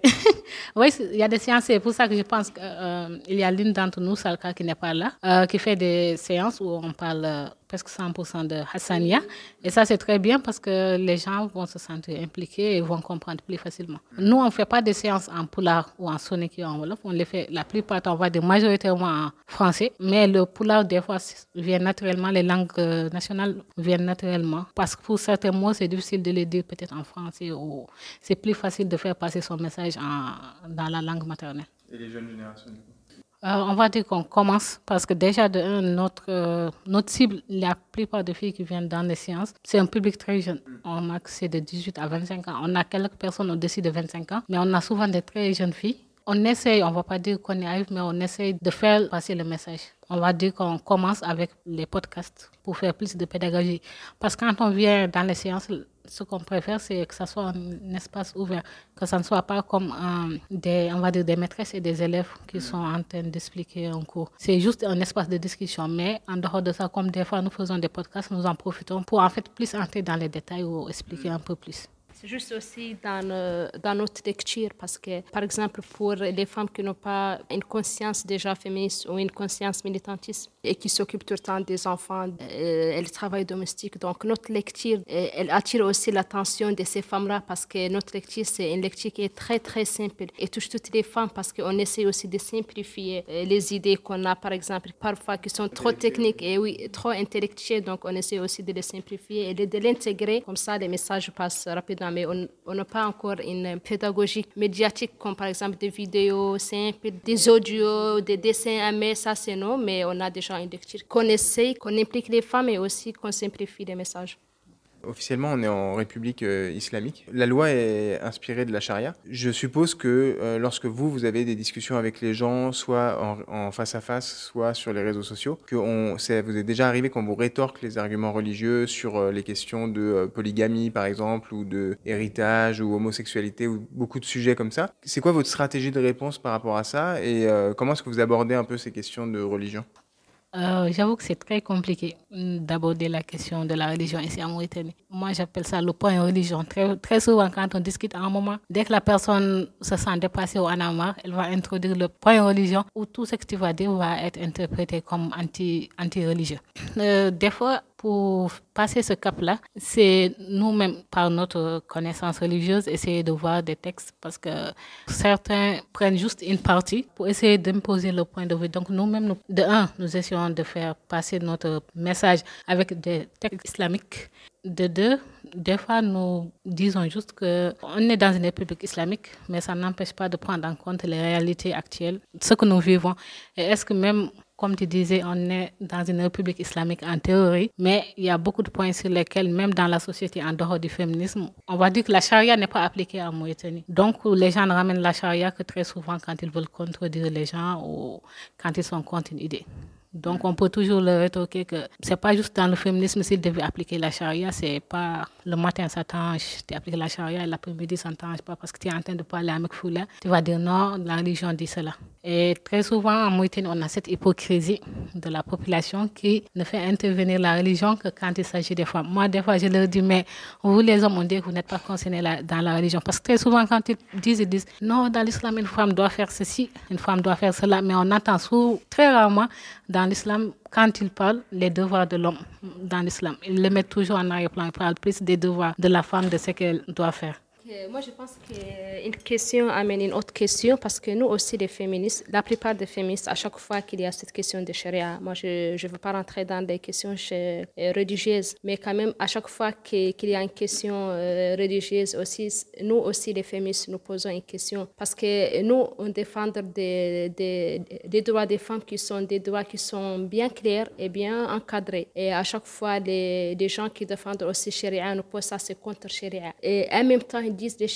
oui, il y a des séances. C'est pour ça que je pense qu'il euh, y a l'une d'entre nous, Salka, qui n'est pas là, euh, qui fait des séances où on parle euh, presque 100% de Hassania. Et ça, c'est très bien parce que les gens vont se sentir impliqués et vont comprendre plus facilement. Nous, on ne fait pas des séances en poulard ou en sonique en wolof. On les fait, la plupart, on va dire majoritairement en français. Mais le poulard, des fois, vient naturellement, les langues euh, nationales viennent naturellement. Parce que pour certains mots, c'est difficile de les dire peut-être en français ou c'est plus facile de faire passer son message en, dans la langue maternelle. Et les jeunes générations, euh, on va dire qu'on commence parce que déjà, de notre, euh, notre cible, la plupart des filles qui viennent dans les sciences, c'est un public très jeune. On a c'est de 18 à 25 ans. On a quelques personnes au-dessus de 25 ans, mais on a souvent des très jeunes filles. On essaye, on ne va pas dire qu'on y arrive, mais on essaye de faire passer le message. On va dire qu'on commence avec les podcasts pour faire plus de pédagogie. Parce que quand on vient dans les sciences, ce qu'on préfère, c'est que ça soit un espace ouvert, que ça ne soit pas comme euh, des, on va dire des maîtresses et des élèves qui sont en train d'expliquer un cours. C'est juste un espace de discussion. Mais en dehors de ça, comme des fois nous faisons des podcasts, nous en profitons pour en fait plus entrer dans les détails ou expliquer un peu plus. C'est juste aussi dans, euh, dans notre lecture, parce que, par exemple, pour les femmes qui n'ont pas une conscience déjà féministe ou une conscience militantiste et qui s'occupent tout le temps des enfants euh, et le travail domestique, donc notre lecture, euh, elle attire aussi l'attention de ces femmes-là, parce que notre lecture, c'est une lecture qui est très, très simple et touche toutes les femmes, parce qu'on essaie aussi de simplifier les idées qu'on a, par exemple, parfois qui sont trop techniques et oui, trop intellectuelles, donc on essaie aussi de les simplifier et de l'intégrer, comme ça les messages passent rapidement mais on n'a pas encore une pédagogie médiatique comme par exemple des vidéos simples, des audios, des dessins mais ça c'est non, mais on a déjà une lecture qu'on essaye, qu'on implique les femmes et aussi qu'on simplifie les messages. Officiellement, on est en République euh, islamique. La loi est inspirée de la charia. Je suppose que euh, lorsque vous, vous avez des discussions avec les gens, soit en, face à face, soit sur les réseaux sociaux, que vous est déjà arrivé qu'on vous rétorque les arguments religieux sur euh, les questions de polygamie, par exemple, ou de héritage, ou homosexualité, ou beaucoup de sujets comme ça. C'est quoi votre stratégie de réponse par rapport à ça? Et comment est-ce que vous abordez un peu ces questions de religion? Euh, j'avoue que c'est très compliqué mm, d'aborder la question de la religion ici en Mauritanie. Moi, j'appelle ça le point religion. Très, souvent, quand on discute à un moment, dès que la personne se sent dépassée ou en a elle va introduire le point religion où tout ce que tu vas dire va être interprété comme anti-religieux. Anti religieux des fois, pour passer ce cap-là, c'est nous-mêmes, par notre connaissance religieuse, essayer de voir des textes parce que certains prennent juste une partie pour essayer d'imposer le point de vue. Donc nous-mêmes, de un, nous essayons de faire passer notre message avec des textes islamiques. De deux, des fois, nous disons juste qu'on est dans une république islamique, mais ça n'empêche pas de prendre en compte les réalités actuelles, ce que nous vivons. Et est-ce que même comme tu disais, on est dans une république islamique en théorie, mais il y a beaucoup de points sur lesquels, même dans la société en dehors du féminisme, on va dire que la charia n'est pas appliquée en Mauritanie. Donc, les gens ne ramènent la charia que très souvent quand ils veulent contredire les gens ou quand ils sont contre une idée. Donc, on peut toujours le rétorquer que c'est pas juste dans le féminisme s'il devait appliquer la charia, c'est pas le matin ça t'ange, tu appliques la charia et l'après-midi ça t'ange pas parce que tu es en train de parler avec Foula. Tu vas dire non, la religion dit cela. Et très souvent, en Mauritanie, on a cette hypocrisie de la population qui ne fait intervenir la religion que quand il s'agit des femmes. Moi, des fois, je leur dis, mais vous, les hommes, on dit que vous n'êtes pas concernés dans la religion. Parce que très souvent, quand ils disent, ils disent, non, dans l'islam, une femme doit faire ceci, une femme doit faire cela. Mais on entend souvent, très rarement dans l'islam, quand ils parlent les devoirs de l'homme dans l'islam, ils le mettent toujours en arrière-plan. Ils parlent plus des devoirs de la femme, de ce qu'elle doit faire moi, je pense qu'une question amène une autre question parce que nous aussi, les féministes, la plupart des féministes, à chaque fois qu'il y a cette question de charia, moi, je ne veux pas rentrer dans des questions euh, religieuses, mais quand même, à chaque fois qu'il y a une question euh, religieuse aussi, nous aussi, les féministes, nous posons une question parce que nous, on défend des, des, des droits des femmes qui sont des droits qui sont bien clairs et bien encadrés. Et à chaque fois, les, les gens qui défendent aussi charia nous posent ça, c'est contre charia. Et en même temps, disent de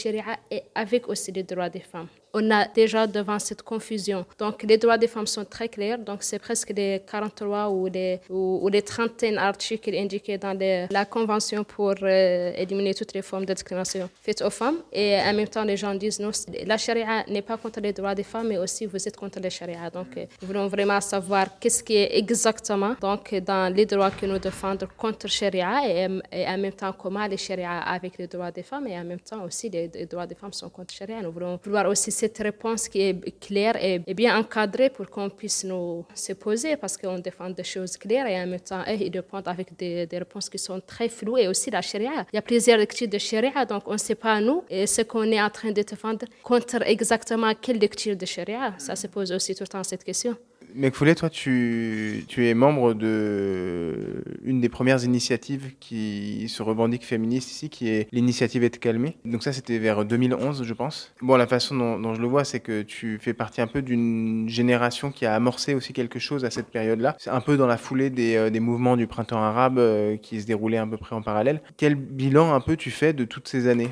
et avec aussi les droits des femmes on a déjà devant cette confusion. Donc, les droits des femmes sont très clairs. Donc, c'est presque les 43 ou les, ou, les trentaines articles indiqués dans la Convention pour euh, éliminer toutes les formes de discrimination faites aux femmes. Et en même temps, les gens disent non, la charia n'est pas contre les droits des femmes, mais aussi vous êtes contre la charia. Donc, euh, nous voulons vraiment savoir qu'est-ce qui est exactement donc, dans les droits que nous défendons contre la charia et, en même temps comment les charia avec les droits des femmes et en même temps aussi les, droits des femmes sont contre la charia. Nous voulons voir aussi cette réponse qui est claire et, bien encadrée pour qu'on puisse nous se poser parce qu'on défend des choses claires et en même temps, ils répondent avec des, réponses qui sont très floues et aussi la charia. Il y a plusieurs lectures de charia, donc on ne sait pas, nous, ce qu'on est en train de défendre contre exactement quelle lecture de charia. Ça se pose aussi tout le temps cette question. Mekfoulé, toi, tu, tu, es membre de une des premières initiatives qui se revendique féministe ici, qui est l'initiative Être calmée. Donc ça, c'était vers 2011, je pense. Bon, la façon dont, je le vois, c'est que tu fais partie un peu d'une génération qui a amorcé aussi quelque chose à cette période-là. C'est un peu dans la foulée des, euh, mouvements du printemps arabe euh, qui se déroulaient à peu près en parallèle. Quel bilan un peu tu fais de toutes ces années?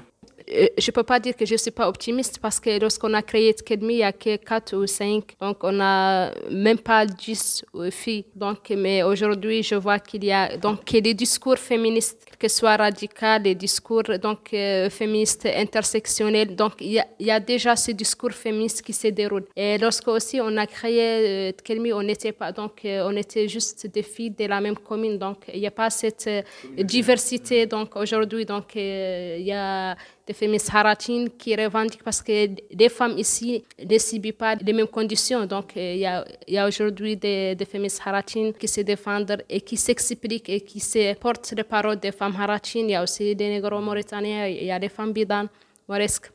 Je ne peux pas dire que je ne suis pas optimiste parce que lorsqu'on a créé Tkedmi, il y a que 4 ou 5. Donc, on n'a même pas 10 filles. Donc, mais aujourd'hui, je vois qu'il y a donc, les discours féministes, que ce soit radicaux, les discours donc, euh, féministes intersectionnels. Donc, il y, a, il y, a, déjà ce discours féministe qui se déroule. Et lorsque aussi on a créé euh, on n'était pas, donc, euh, on était juste des filles de la même commune. Donc, il n'y a pas cette diversité. Donc, aujourd'hui, donc, il y a des féministes haratines qui revendiquent parce que les femmes ici ne subissent pas les mêmes conditions. Donc, euh, il y a, aujourd'hui des, des, féministes haratines qui se défendent et qui s'expliquent et qui se portent les paroles des femmes haratines. Il y a aussi des négro-mauritaniens, il y a des femmes bidanes.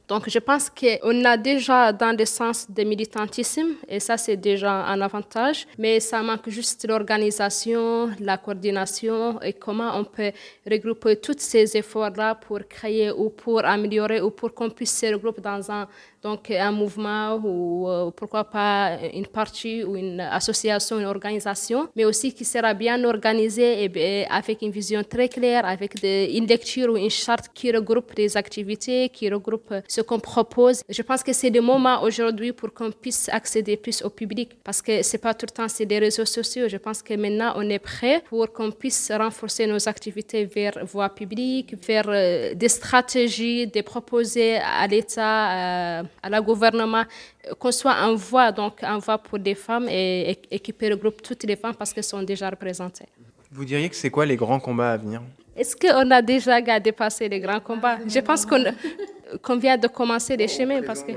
Donc, je pense qu'on a déjà dans le sens de militantisme, et ça, c'est déjà un avantage, mais ça manque juste l'organisation, la coordination et comment on peut regrouper tous ces efforts-là pour créer ou pour améliorer ou pour qu'on puisse se regrouper dans un donc un mouvement ou euh, pourquoi pas une partie ou une association, une organisation, mais aussi qui sera bien organisée et, avec une vision très claire, avec une lecture ou une charte qui regroupe les activités, qui regroupe ce qu'on propose. Je pense que c'est le moment aujourd'hui pour qu'on puisse accéder plus au public parce que c'est pas tout le temps c'est des réseaux sociaux. Je pense que maintenant on est prêt pour qu'on puisse renforcer nos activités vers voie publique, vers euh, des stratégies, des proposer à l'État. Euh, à la gouvernement euh, qu'on soit en voie, donc en voie pour des femmes et, et, qui regroupe toutes les femmes parce qu'elles sont déjà représentées. Vous diriez que c'est quoi les grands combats à venir? Est-ce qu'on a déjà dépassé les grands combats? Je pense qu'on vient de commencer les chemins parce que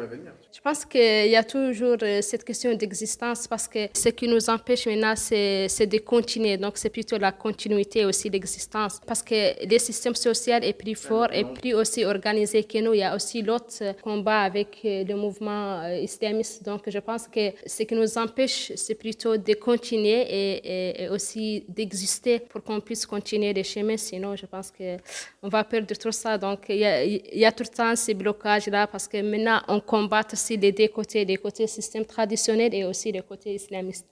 je pense qu'il y a toujours euh, cette question d'existence parce que ce qui nous empêche maintenant, c'est de continuer. Donc, c'est plutôt la continuité aussi d'existence. Parce que le système social est plus fort et plus aussi organisé que nous. Il y a aussi l'autre combat avec euh, le mouvement euh, islamiste. Donc, je pense que ce qui nous empêche, c'est plutôt de continuer et, aussi d'exister pour qu'on puisse continuer les chemins. Sinon, je pense qu'on va perdre tout ça. Donc, il y a, il y a tout le temps ces blocages-là parce que maintenant, on combat les deux côtés, les côtés système traditionnel et aussi les côtés islamistes.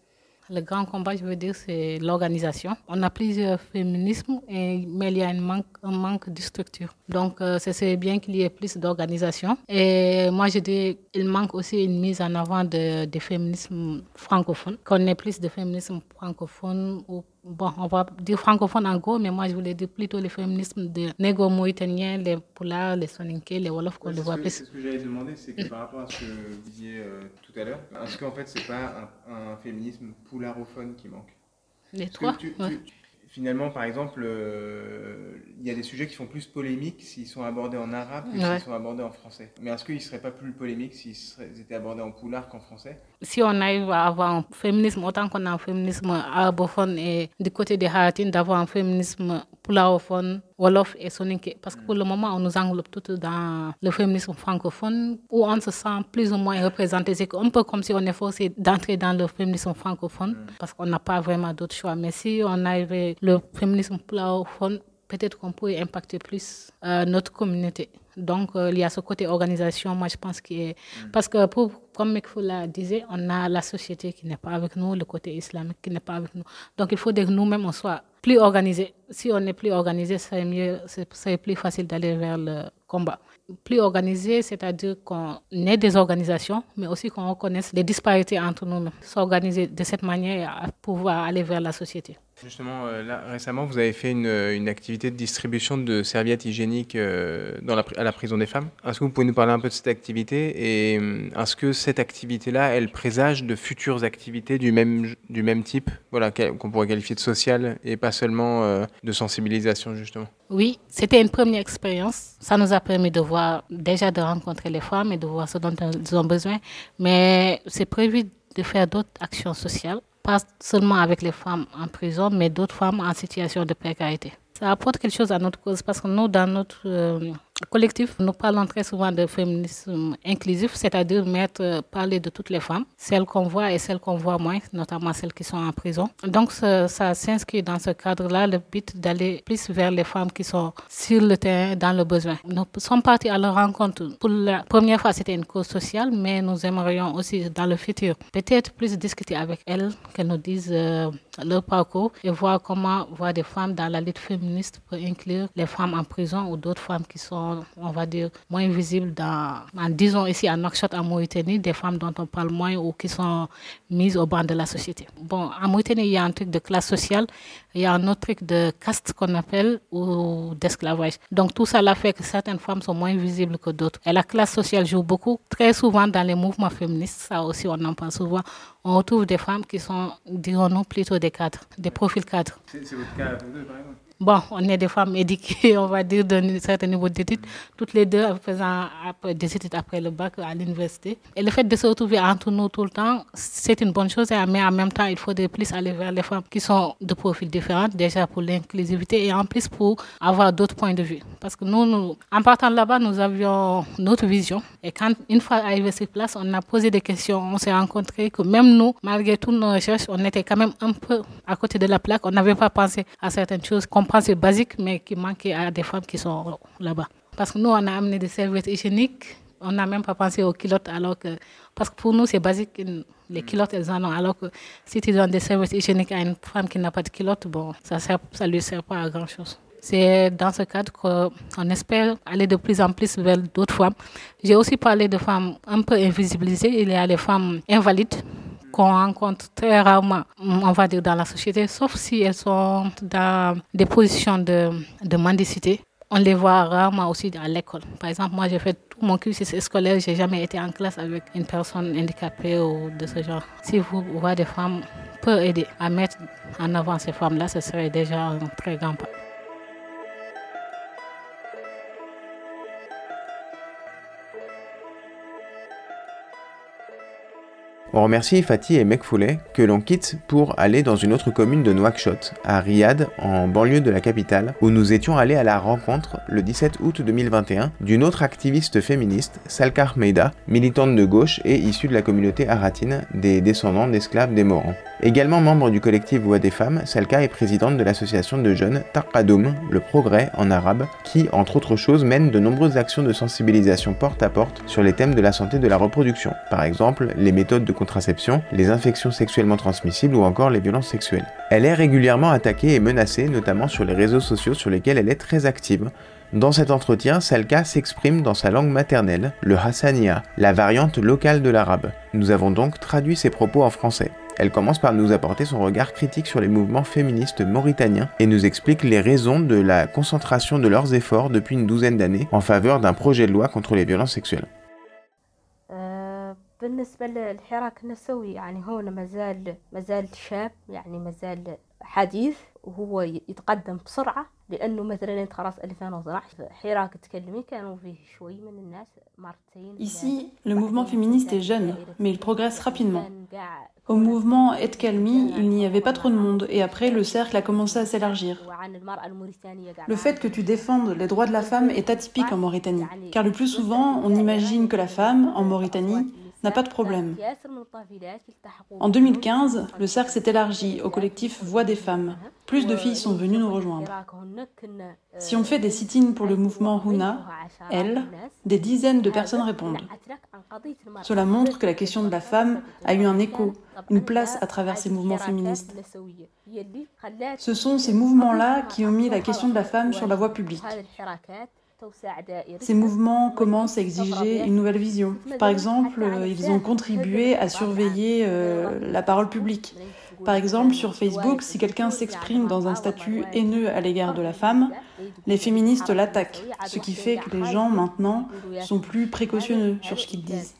Le grand combat, je veux dire, c'est l'organisation. On a plusieurs féminismes, mais il y a un manque, un manque de structure. Donc, euh, c'est bien qu'il y ait plus d'organisation. Et moi, je dis qu'il manque aussi une mise en avant de, de féminisme francophone, qu'on ait plus de féminisme francophone ou bon, on va dire francophone en gros, mais moi je voulais dire plutôt les féminismes de négo-mauritaniens, les Poulars, les Soninké, les Wolofs qu'on voit plus. C'est ce que j'allais demander, c'est que par rapport à ce que vous disiez euh, tout à l'heure, est-ce qu'en fait c'est pas un, féminisme poularophone qui manque? Les trois finalement, par exemple, euh, il y a des sujets qui font plus polémique s'ils sont abordés en arabe que s'ils sont abordés en français. Mais est-ce qu'ils ne seraient pas plus polémiques s'ils étaient abordés en poulard qu'en français? Si on arrive à avoir un féminisme, autant qu'on a un féminisme arabophone et du côté des Haratines, d'avoir un féminisme poularophone, wolof et soninké. Parce que pour le moment, on nous englobe tout dans le féminisme francophone, où on se sent plus ou moins représenté. C'est un peu comme si on est forcé d'entrer dans le féminisme francophone, mm. parce qu'on n'a pas vraiment d'autre choix. Mais si on arrivait le féminisme poularophone, peut-être qu'on pourrait impacter plus euh, notre communauté. Donc, euh, il y a ce côté organisation, moi, je pense qui est... Mm. Parce que, pour, comme Mekfoula disait, on a la société qui n'est pas avec nous, le côté islamique qui n'est pas avec nous. Donc, il faut que nous-mêmes, on soit plus organisés. Si on est plus organisé, c'est mieux, c'est plus facile d'aller vers le combat. Plus organisé, c'est-à-dire qu'on ait des organisations, mais aussi qu'on reconnaisse les disparités entre nous-mêmes. S'organiser de cette manière à pouvoir aller vers la société. Justement, euh, là, récemment, vous avez fait une, une, activité de distribution de serviettes hygiéniques euh, dans la, à la prison des femmes. Est-ce que vous pouvez nous parler un peu de cette activité et euh, est-ce que cette activité-là, elle présage de futures activités du même, type, voilà, qu'on pourrait qualifier de sociales et pas seulement de sensibilisation, justement? Oui, c'était une première expérience. Ça nous a permis de voir, déjà de rencontrer les femmes et de voir ce dont elles ont besoin, mais c'est prévu de faire d'autres actions sociales pas seulement avec les femmes en prison, mais d'autres femmes en situation de précarité. Ça apporte quelque chose à notre cause parce que nous, dans notre euh, collectif, nous parlons très souvent de féminisme inclusif, c'est-à-dire mettre, euh, parler de toutes les femmes, celles qu'on voit et celles qu'on voit moins, notamment celles qui sont en prison. Donc, ça, s'inscrit dans ce cadre-là, le but d'aller plus vers les femmes qui sont sur le terrain, dans le besoin. Nous sommes partis à leur rencontre. Pour la première fois, c'était une cause sociale, mais nous aimerions aussi, dans le futur, peut-être plus discuter avec elles, qu'elles nous disent euh, leur parcours et voir comment voir des femmes dans la lutte féministe pour inclure les femmes en prison ou d'autres femmes qui sont on va dire, moins visibles dans, disons ici à Nouakchott, en Mauritanie, des femmes dont on parle moins ou qui sont mises au banc de la société. Bon, en Mauritanie, il y a un truc de classe sociale, il y a un autre truc de caste qu'on appelle ou d'esclavage. Donc tout ça l'a fait que certaines femmes sont moins visibles que d'autres. Et la classe sociale joue beaucoup. Très souvent dans les mouvements féministes, ça aussi on en parle souvent, on retrouve des femmes qui sont, dirons-nous, plutôt des cadres, des profils cadres. C'est votre cas, par exemple? Bon, on est des femmes éduquées, on va dire, d'un certain niveau d'études, toutes les deux faisant des études après le bac à l'université. Et le fait de se retrouver entre nous tout le temps, c'est une bonne chose, mais en même temps, il faudrait plus aller vers les femmes qui sont de profils différents, déjà pour l'inclusivité et en plus pour avoir d'autres points de vue. Parce que nous, en partant là-bas, nous avions notre vision. Et quand, une fois arrivé sur place, on a posé des questions, on s'est rencontrés que même nous, malgré toutes nos recherches, on était quand même un peu à côté de la plaque. On n'avait pas pensé à certaines choses c'est basique, mais qui manquait à des femmes qui sont là-bas. Parce que nous, on a amené des serviettes hygiéniques. On n'a même pas pensé aux culottes, alors que. Parce que pour nous, c'est basique. Les culottes, elles en ont. Alors que si tu donnes des serviettes hygiéniques à une femme qui n'a pas de culotte, bon, ça ne ça lui sert pas à grand-chose. C'est dans ce cadre qu'on espère aller de plus en plus vers d'autres femmes. J'ai aussi parlé de femmes un peu invisibilisées. Il y a les femmes invalides qu'on rencontre très rarement, on va dire, dans la société, sauf si elles sont dans des positions de, de mendicité. On les voit rarement aussi à l'école. Par exemple, moi, j'ai fait tout mon cursus scolaire, j'ai jamais été en classe avec une personne handicapée ou de ce genre. Si vous voyez des femmes, peut aider à mettre en avant ces femmes-là, ce serait déjà un très grand pas. On remercie Fatih et Mekfoulé que l'on quitte pour aller dans une autre commune de Nouakchott, à Riyad, en banlieue de la capitale, où nous étions allés à la rencontre le 17 août 2021 d'une autre activiste féministe, Salka Meida, militante de gauche et issue de la communauté aratine des descendants d'esclaves des Morans. Également membre du collectif Voix des femmes, Salka est présidente de l'association de jeunes Taqadoum, le progrès en arabe, qui, entre autres choses, mène de nombreuses actions de sensibilisation porte à porte sur les thèmes de la santé de la reproduction, par exemple les méthodes de contraception, les infections sexuellement transmissibles ou encore les violences sexuelles. Elle est régulièrement attaquée et menacée, notamment sur les réseaux sociaux sur lesquels elle est très active. Dans cet entretien, Salka s'exprime dans sa langue maternelle, le Hassania, la variante locale de l'arabe. Nous avons donc traduit ses propos en français. Elle commence par nous apporter son regard critique sur les mouvements féministes mauritaniens et nous explique les raisons de la concentration de leurs efforts depuis une douzaine d'années en faveur d'un projet de loi contre les violences sexuelles. بالنسبة للحراك النسوي يعني هو مازال مازال شاب يعني مازال حديث وهو يتقدم بسرعة لأنه مثلا انت خلاص 2012 حراك تكلمي كانوا فيه شوي من الناس مرتين Ici, le mouvement féministe est jeune, mais il progresse rapidement. Au mouvement Etkelmi, il n'y avait pas trop de monde, et après, le cercle a commencé à s'élargir. Le fait que tu défendes les droits de la femme est atypique en Mauritanie, car le plus souvent, on imagine que la femme, en Mauritanie, n'a pas de problème. En 2015, le cercle s'est élargi au collectif Voix des femmes. Plus de filles sont venues nous rejoindre. Si on fait des sit-ins pour le mouvement Huna, elle, des dizaines de personnes répondent. Cela montre que la question de la femme a eu un écho, une place à travers ces mouvements féministes. Ce sont ces mouvements-là qui ont mis la question de la femme sur la voie publique. Ces mouvements commencent à exiger une nouvelle vision. Par exemple, ils ont contribué à surveiller euh, la parole publique. Par exemple, sur Facebook, si quelqu'un s'exprime dans un statut haineux à l'égard de la femme, les féministes l'attaquent, ce qui fait que les gens maintenant sont plus précautionneux sur ce qu'ils disent.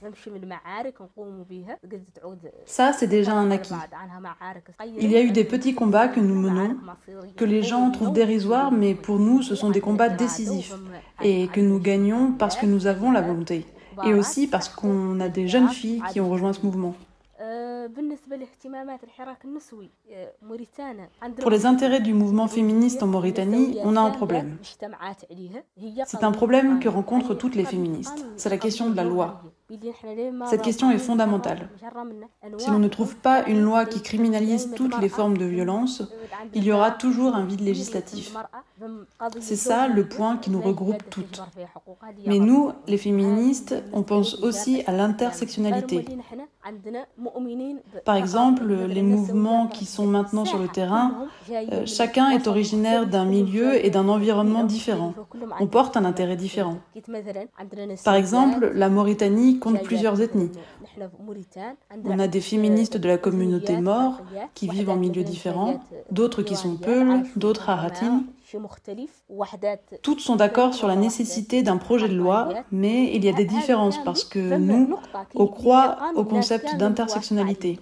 Ça, c'est déjà un acquis. Il y a eu des petits combats que nous menons, que les gens trouvent dérisoires, mais pour nous, ce sont des combats décisifs et que nous gagnons parce que nous avons la volonté et aussi parce qu'on a des jeunes filles qui ont rejoint ce mouvement. Pour les intérêts du mouvement féministe en Mauritanie, on a un problème. C'est un problème que rencontrent toutes les féministes. C'est la question de la loi. Cette question est fondamentale. Si l'on ne trouve pas une loi qui criminalise toutes les formes de violence, il y aura toujours un vide législatif. C'est ça le point qui nous regroupe toutes. Mais nous, les féministes, on pense aussi à l'intersectionnalité. Par exemple, les mouvements qui sont maintenant sur le terrain, euh, chacun est originaire d'un milieu et d'un environnement différent. On porte un intérêt différent. Par exemple, la Mauritanie compte plusieurs ethnies. On a des féministes de la communauté mort qui vivent en milieux différents, d'autres qui sont Peuls, d'autres Haratines. Toutes sont d'accord sur la nécessité d'un projet de loi, mais il y a des différences parce que nous, on croit au concept d'intersectionnalité.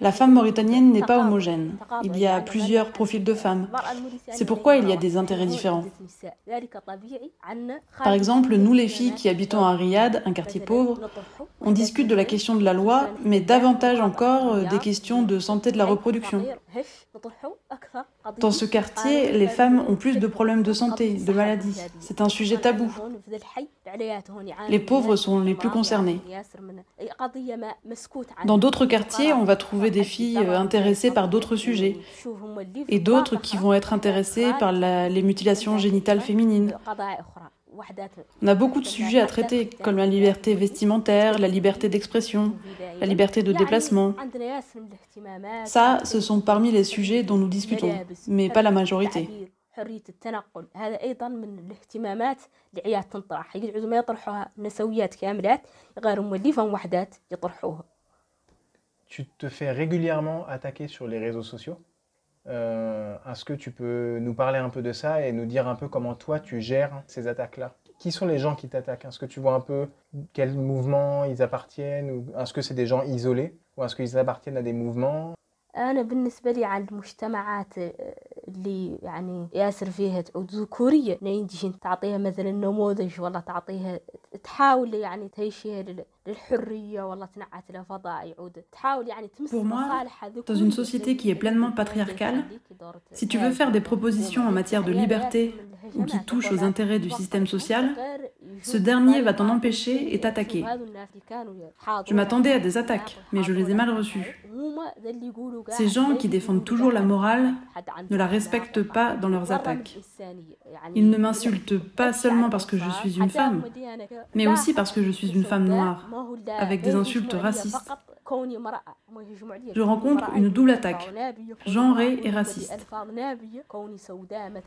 La femme mauritanienne n'est pas homogène. Il y a plusieurs profils de femmes. C'est pourquoi il y a des intérêts différents. Par exemple, nous les filles qui habitons à Riyad, un quartier pauvre, on discute de la question de la loi, mais davantage encore euh, des questions de santé de la reproduction. Dans ce quartier, les femmes ont plus de problèmes de santé, de maladies. C'est un sujet tabou. Les pauvres sont les plus concernés. Dans d'autres quartiers, on va trouver des filles euh, intéressées par d'autres sujets et d'autres qui vont être intéressées par les mutilations génitales féminines. On a beaucoup de sujets à traiter, comme la liberté vestimentaire, la liberté d'expression, la liberté de déplacement. Ça, ce sont parmi les sujets dont nous discutons, mais pas la majorité. Tu te fais régulièrement attaquer sur les réseaux sociaux? euh, Est-ce que tu peux nous parler un peu de ça et nous dire un peu comment toi tu gères ces attaques-là Qui sont les gens qui t'attaquent Est-ce que tu vois un peu quel mouvement ils appartiennent ou Est-ce que c'est des gens isolés ou est-ce qu'ils appartiennent à des mouvements أنا بالنسبة لي على المجتمعات اللي يعني ياسر فيها تعود ذكورية نيجي تعطيها مثلا نموذج ولا تعطيها تحاول يعني تهيشيها pour moi, dans une société qui est pleinement patriarcale, si tu veux faire des propositions en matière de liberté ou qui touchent aux intérêts du système social, ce dernier va t'en empêcher et t'attaquer. Je m'attendais à des attaques, mais je les ai mal reçues. Ces gens qui défendent toujours la morale ne la respectent pas dans leurs attaques. Ils ne m'insultent pas seulement parce que je suis une femme, mais aussi parce que je suis une femme noire, avec des insultes racistes. Je rencontre une double attaque, genrée et raciste.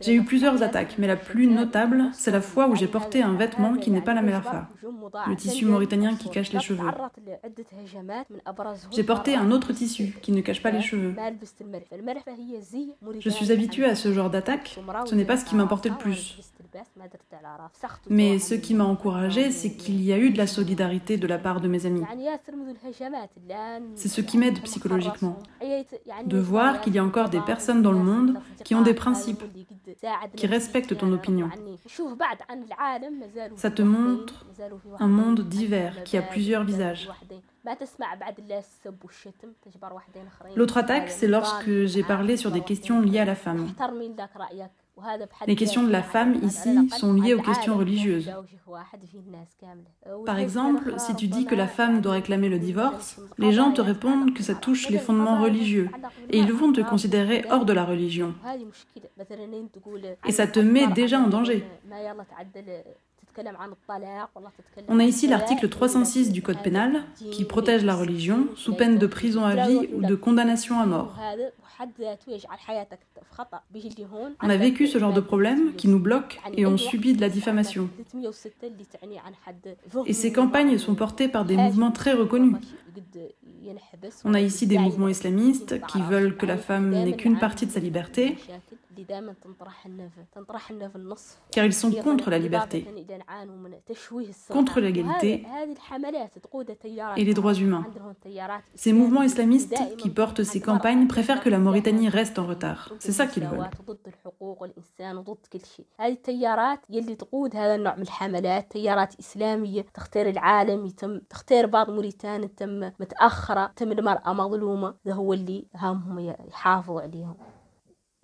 J'ai eu plusieurs attaques, mais la plus notable, c'est la fois où j'ai porté un vêtement qui n'est pas la melafa, le tissu mauritanien qui cache les cheveux. J'ai porté un autre tissu qui ne cache pas les cheveux. Je suis habituée à ce genre d'attaque, ce n'est pas ce qui m'importait le plus. Mais ce qui m'a encouragée, c'est qu'il y a eu de la solidarité de la part de mes amis. C'est ce qui m'aide psychologiquement, de voir qu'il y a encore des personnes dans le monde qui ont des principes, qui respectent ton opinion. Ça te montre un monde divers qui a plusieurs visages. L'autre attaque, c'est lorsque j'ai parlé sur des questions liées à la femme. Les questions de la femme ici sont liées aux questions religieuses. Par exemple, si tu dis que la femme doit réclamer le divorce, les gens te répondent que ça touche les fondements religieux et ils vont te considérer hors de la religion. Et ça te met déjà en danger. On a ici l'article 306 du Code pénal qui protège la religion sous peine de prison à vie ou de condamnation à mort. On a vécu ce genre de problème qui nous bloque et on subit de la diffamation. Et ces campagnes sont portées par des mouvements très reconnus. On a ici des mouvements islamistes qui veulent que la femme n'ait qu'une partie de sa liberté car ils sont contre la liberté, contre l'égalité et les droits humains. Ces mouvements islamistes qui portent ces campagnes préfèrent que la Mauritanie reste en retard. C'est ça qu'ils veulent.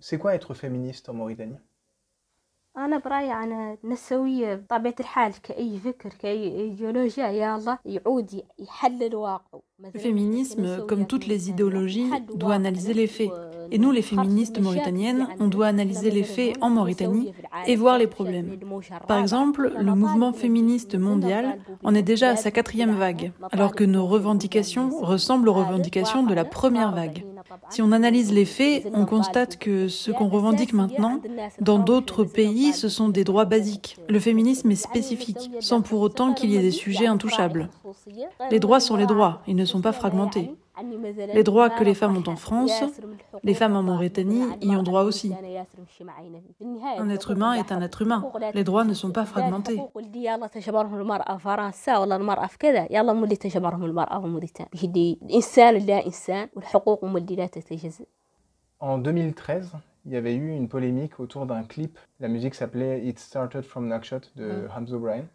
C'est quoi être féministe en Mauritanie أنا برأيي أنا نسوية بطبيعة الحال كأي فكر كأي إيديولوجيا يا الله يعود يحلل الواقع Le féminisme, comme toutes les idéologies, doit analyser les faits. Et nous, les féministes mauritaniennes, on doit analyser les faits en Mauritanie et voir les problèmes. Par exemple, le mouvement féministe mondial en est déjà à sa quatrième vague, alors que nos revendications ressemblent aux revendications de la première vague. Si on analyse les faits, on constate que ce qu'on revendique maintenant, dans d'autres pays, ce sont des droits basiques. Le féminisme est spécifique, sans pour autant qu'il y ait des sujets intouchables. Les droits sont les droits, ils ne sont pas fragmentés. Les droits que les femmes ont en France, les femmes en Mauritanie y ont droit aussi. Un être humain est un être humain. Les droits ne sont pas fragmentés. En 2013, il y avait eu une polémique autour d'un clip. La musique s'appelait It Started from Nakshot de Hamza O'Brien.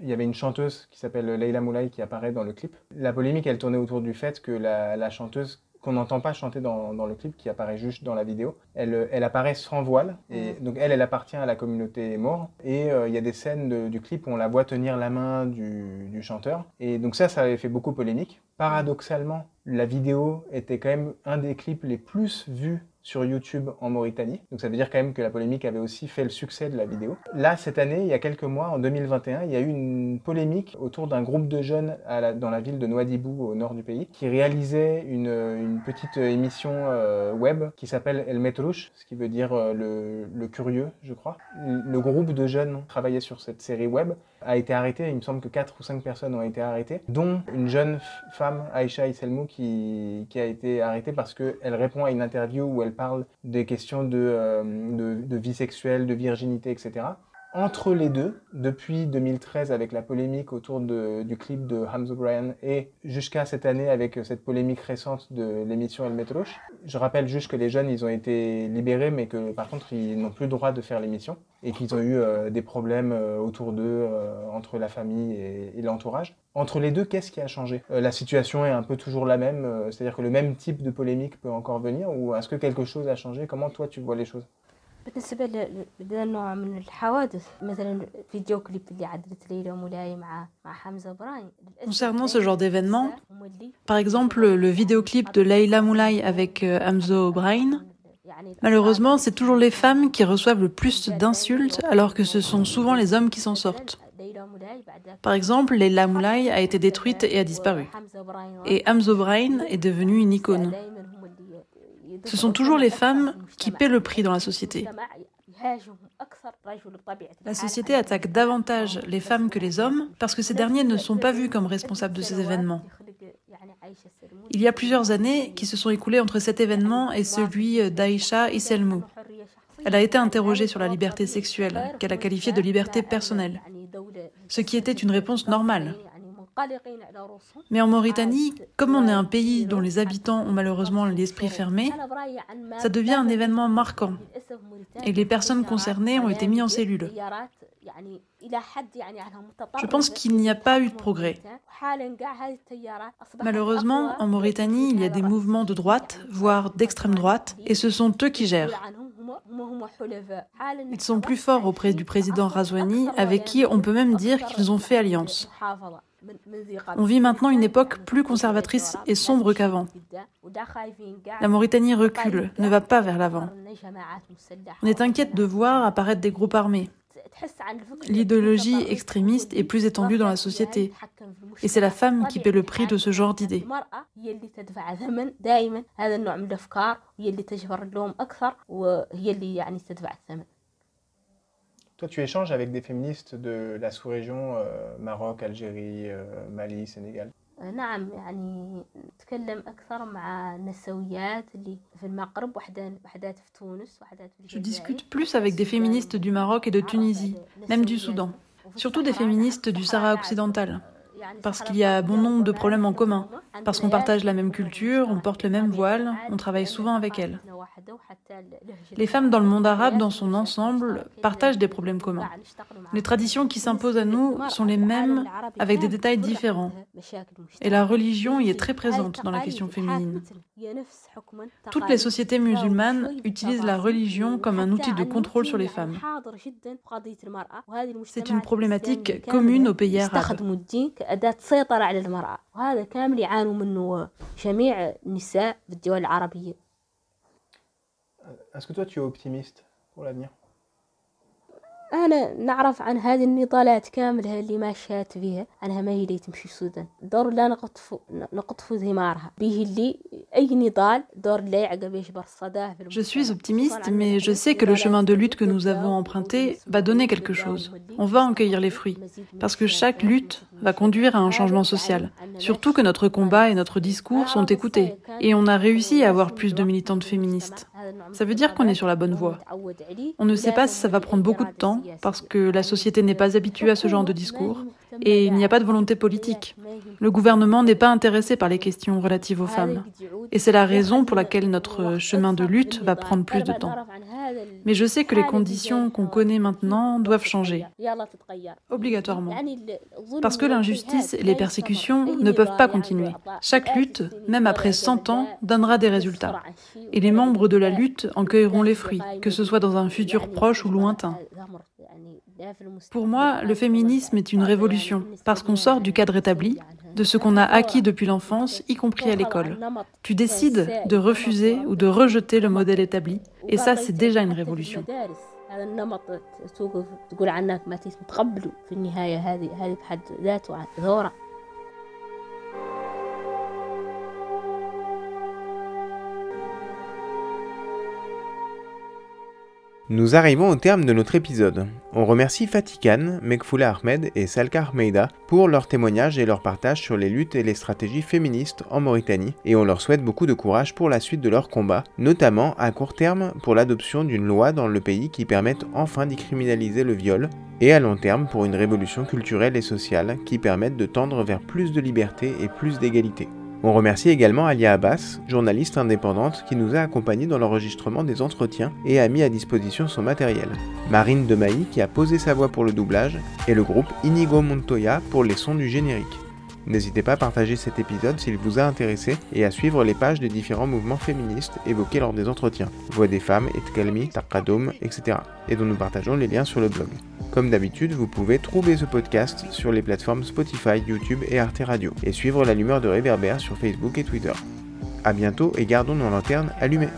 Il y avait une chanteuse qui s'appelle Leila Moulay qui apparaît dans le clip. La polémique, elle tournait autour du fait que la, chanteuse qu'on n'entend pas chanter dans, le clip, qui apparaît juste dans la vidéo, elle, elle apparaît sans voile. Et donc elle, elle appartient à la communauté mort. Et euh, il y a des scènes du clip où on la voit tenir la main du, du, chanteur. Et donc ça, ça avait fait beaucoup polémique. Paradoxalement, la vidéo était quand même un des clips les plus vus sur YouTube en Mauritanie. Donc ça veut dire quand même que la polémique avait aussi fait le succès de la vidéo. Là, cette année, il y a quelques mois, en 2021, il y a eu une polémique autour d'un groupe de jeunes dans la ville de Nouadhibou, au nord du pays, qui réalisait une, petite émission euh, web qui s'appelle El Metrouche, ce qui veut dire euh, le, curieux, je crois. Le groupe de jeunes travaillait sur cette série web a été arrêté. Il me semble que 4 ou 5 personnes ont été arrêtées, dont une jeune femme, Aïcha Iselmou, qui, qui a été arrêtée parce qu'elle répond à une interview où elle parle des questions de, euh, de, de vie sexuelle, de virginité, etc entre les deux, depuis 2013 avec la polémique autour du clip de Hamza Bryan et jusqu'à cette année avec cette polémique récente de l'émission El Metrouche. Je rappelle juste que les jeunes, ils ont été libérés, mais que par contre, ils n'ont plus le droit de faire l'émission et qu'ils ont eu euh, des problèmes euh, autour d'eux, euh, entre la famille et, et l'entourage. Entre les deux, qu'est-ce qui a changé? La situation est un peu toujours la même, c'est-à-dire que le même type de polémique peut encore venir, ou est-ce que quelque chose a changé? Comment toi tu vois les choses? Concernant ce genre d'événement, par exemple le vidéoclip de Leila Moulay avec euh, Hamza O'Brien, malheureusement c'est toujours les femmes qui reçoivent le plus d'insultes alors que ce sont souvent les hommes qui s'en sortent. Par exemple, Leila Moulay a été détruite et a disparu. Et Hamza Brain est devenu une icône. Ce sont toujours les femmes qui paient le prix dans la société. La société attaque davantage les femmes que les hommes parce que ces derniers ne sont pas vus comme responsables de ces événements. Il y a plusieurs années qui se sont écoulées entre cet événement et celui d'Aïcha Iselmou. Elle a été interrogée sur la liberté sexuelle, qu'elle a qualifiée de liberté personnelle, ce qui était une réponse normale. Mais en Mauritanie, comme on est un pays dont les habitants ont malheureusement l'esprit fermé, ça devient un événement marquant. Et les personnes concernées ont été mises en cellule. Je pense qu'il n'y a pas eu de progrès. Malheureusement, en Mauritanie, il y a des mouvements de droite, voire d'extrême droite, et ce sont eux qui gèrent. Ils sont plus forts auprès du président Razouani, avec qui on peut même dire qu'ils ont fait alliance. On vit maintenant une époque plus conservatrice et sombre qu'avant. La Mauritanie recule, ne va pas vers l'avant. On est inquiète de voir apparaître des groupes armés. L'idéologie extrémiste est plus étendue dans la société. Et c'est la femme qui paie le prix de ce genre d'idées. Toi, tu échanges avec des féministes de la sous-région euh, Maroc, Algérie, euh, Mali, Sénégal. Je discute plus avec des féministes du Maroc et de Tunisie, même du Soudan, surtout des féministes du Sahara occidental parce qu'il y a bon nombre de problèmes en commun, parce qu'on partage la même culture, on porte le même voile, on travaille souvent avec elles. Les femmes dans le monde arabe dans son ensemble partagent des problèmes communs. Les traditions qui s'imposent à nous sont les mêmes avec des détails différents. Et la religion y est très présente dans la question féminine. Toutes les sociétés musulmanes utilisent la religion comme un outil de contrôle sur les femmes. C'est une problématique commune aux pays arabes. أداة سيطرة على المرأة. وهذا كامل يعانوا منه جميع النساء في الدول العربية. Est-ce que toi tu es optimiste pour l'avenir? أنا نعرف عن هذه النضالات كاملها اللي ماشيات فيها عنها ما هي اللي تمشي السودان دور لا نقطف نقطف ثمارها به اللي أي نضال دور لا يعقب يجبر الصداه Je suis optimiste, mais je sais que le chemin de lutte que nous avons emprunté va donner quelque chose. On va en cueillir les fruits, parce que chaque lutte va conduire à un changement social. Surtout que notre combat et notre discours sont écoutés, et on a réussi à avoir plus de militantes féministes. Ça veut dire qu'on est sur la bonne voie. On ne sait pas si ça va prendre beaucoup de temps parce que la société n'est pas habituée à ce genre de discours et il n'y a pas de volonté politique. Le gouvernement n'est pas intéressé par les questions relatives aux femmes. Et c'est la raison pour laquelle notre chemin de lutte va prendre plus de temps. Mais je sais que les conditions qu'on connaît maintenant doivent changer. Obligatoirement. Parce que l'injustice et les persécutions ne peuvent pas continuer. Chaque lutte, même après 100 ans, donnera des résultats. Et les membres de la lutte en cueilleront les fruits, que ce soit dans un futur proche ou lointain. Pour moi, le féminisme est une révolution, parce qu'on sort du cadre établi, de ce qu'on a acquis depuis l'enfance, y compris à l'école. Tu décides de refuser ou de rejeter le modèle établi, et ça, c'est déjà une révolution. Nous arrivons au terme de notre épisode. On remercie Fatikan, Mekfoula Ahmed et Salka Ahmeida pour leur témoignage et leur partage sur les luttes et les stratégies féministes en Mauritanie et on leur souhaite beaucoup de courage pour la suite de leur combat, notamment à court terme pour l'adoption d'une loi dans le pays qui permette enfin d'y criminaliser le viol et à long terme pour une révolution culturelle et sociale qui permette de tendre vers plus de liberté et plus d'égalité. On remercie également Alia Abbas, journaliste indépendante qui nous a accompagnés dans l'enregistrement des entretiens et a mis à disposition son matériel. Marine Demailly qui a posé sa voix pour le doublage et le groupe Inigo Montoya pour les sons du générique. N'hésitez pas à partager cet épisode s'il vous a intéressé et à suivre les pages des différents mouvements féministes évoqués lors des entretiens, Voix des femmes, Etkalmi, Taqadum, etc. et dont nous partageons les liens sur le blog. Comme d'habitude, vous pouvez trouver ce podcast sur les plateformes Spotify, YouTube et Arte Radio et suivre la lumière de Réverbère sur Facebook et Twitter. A bientôt et gardons nos lanternes allumées.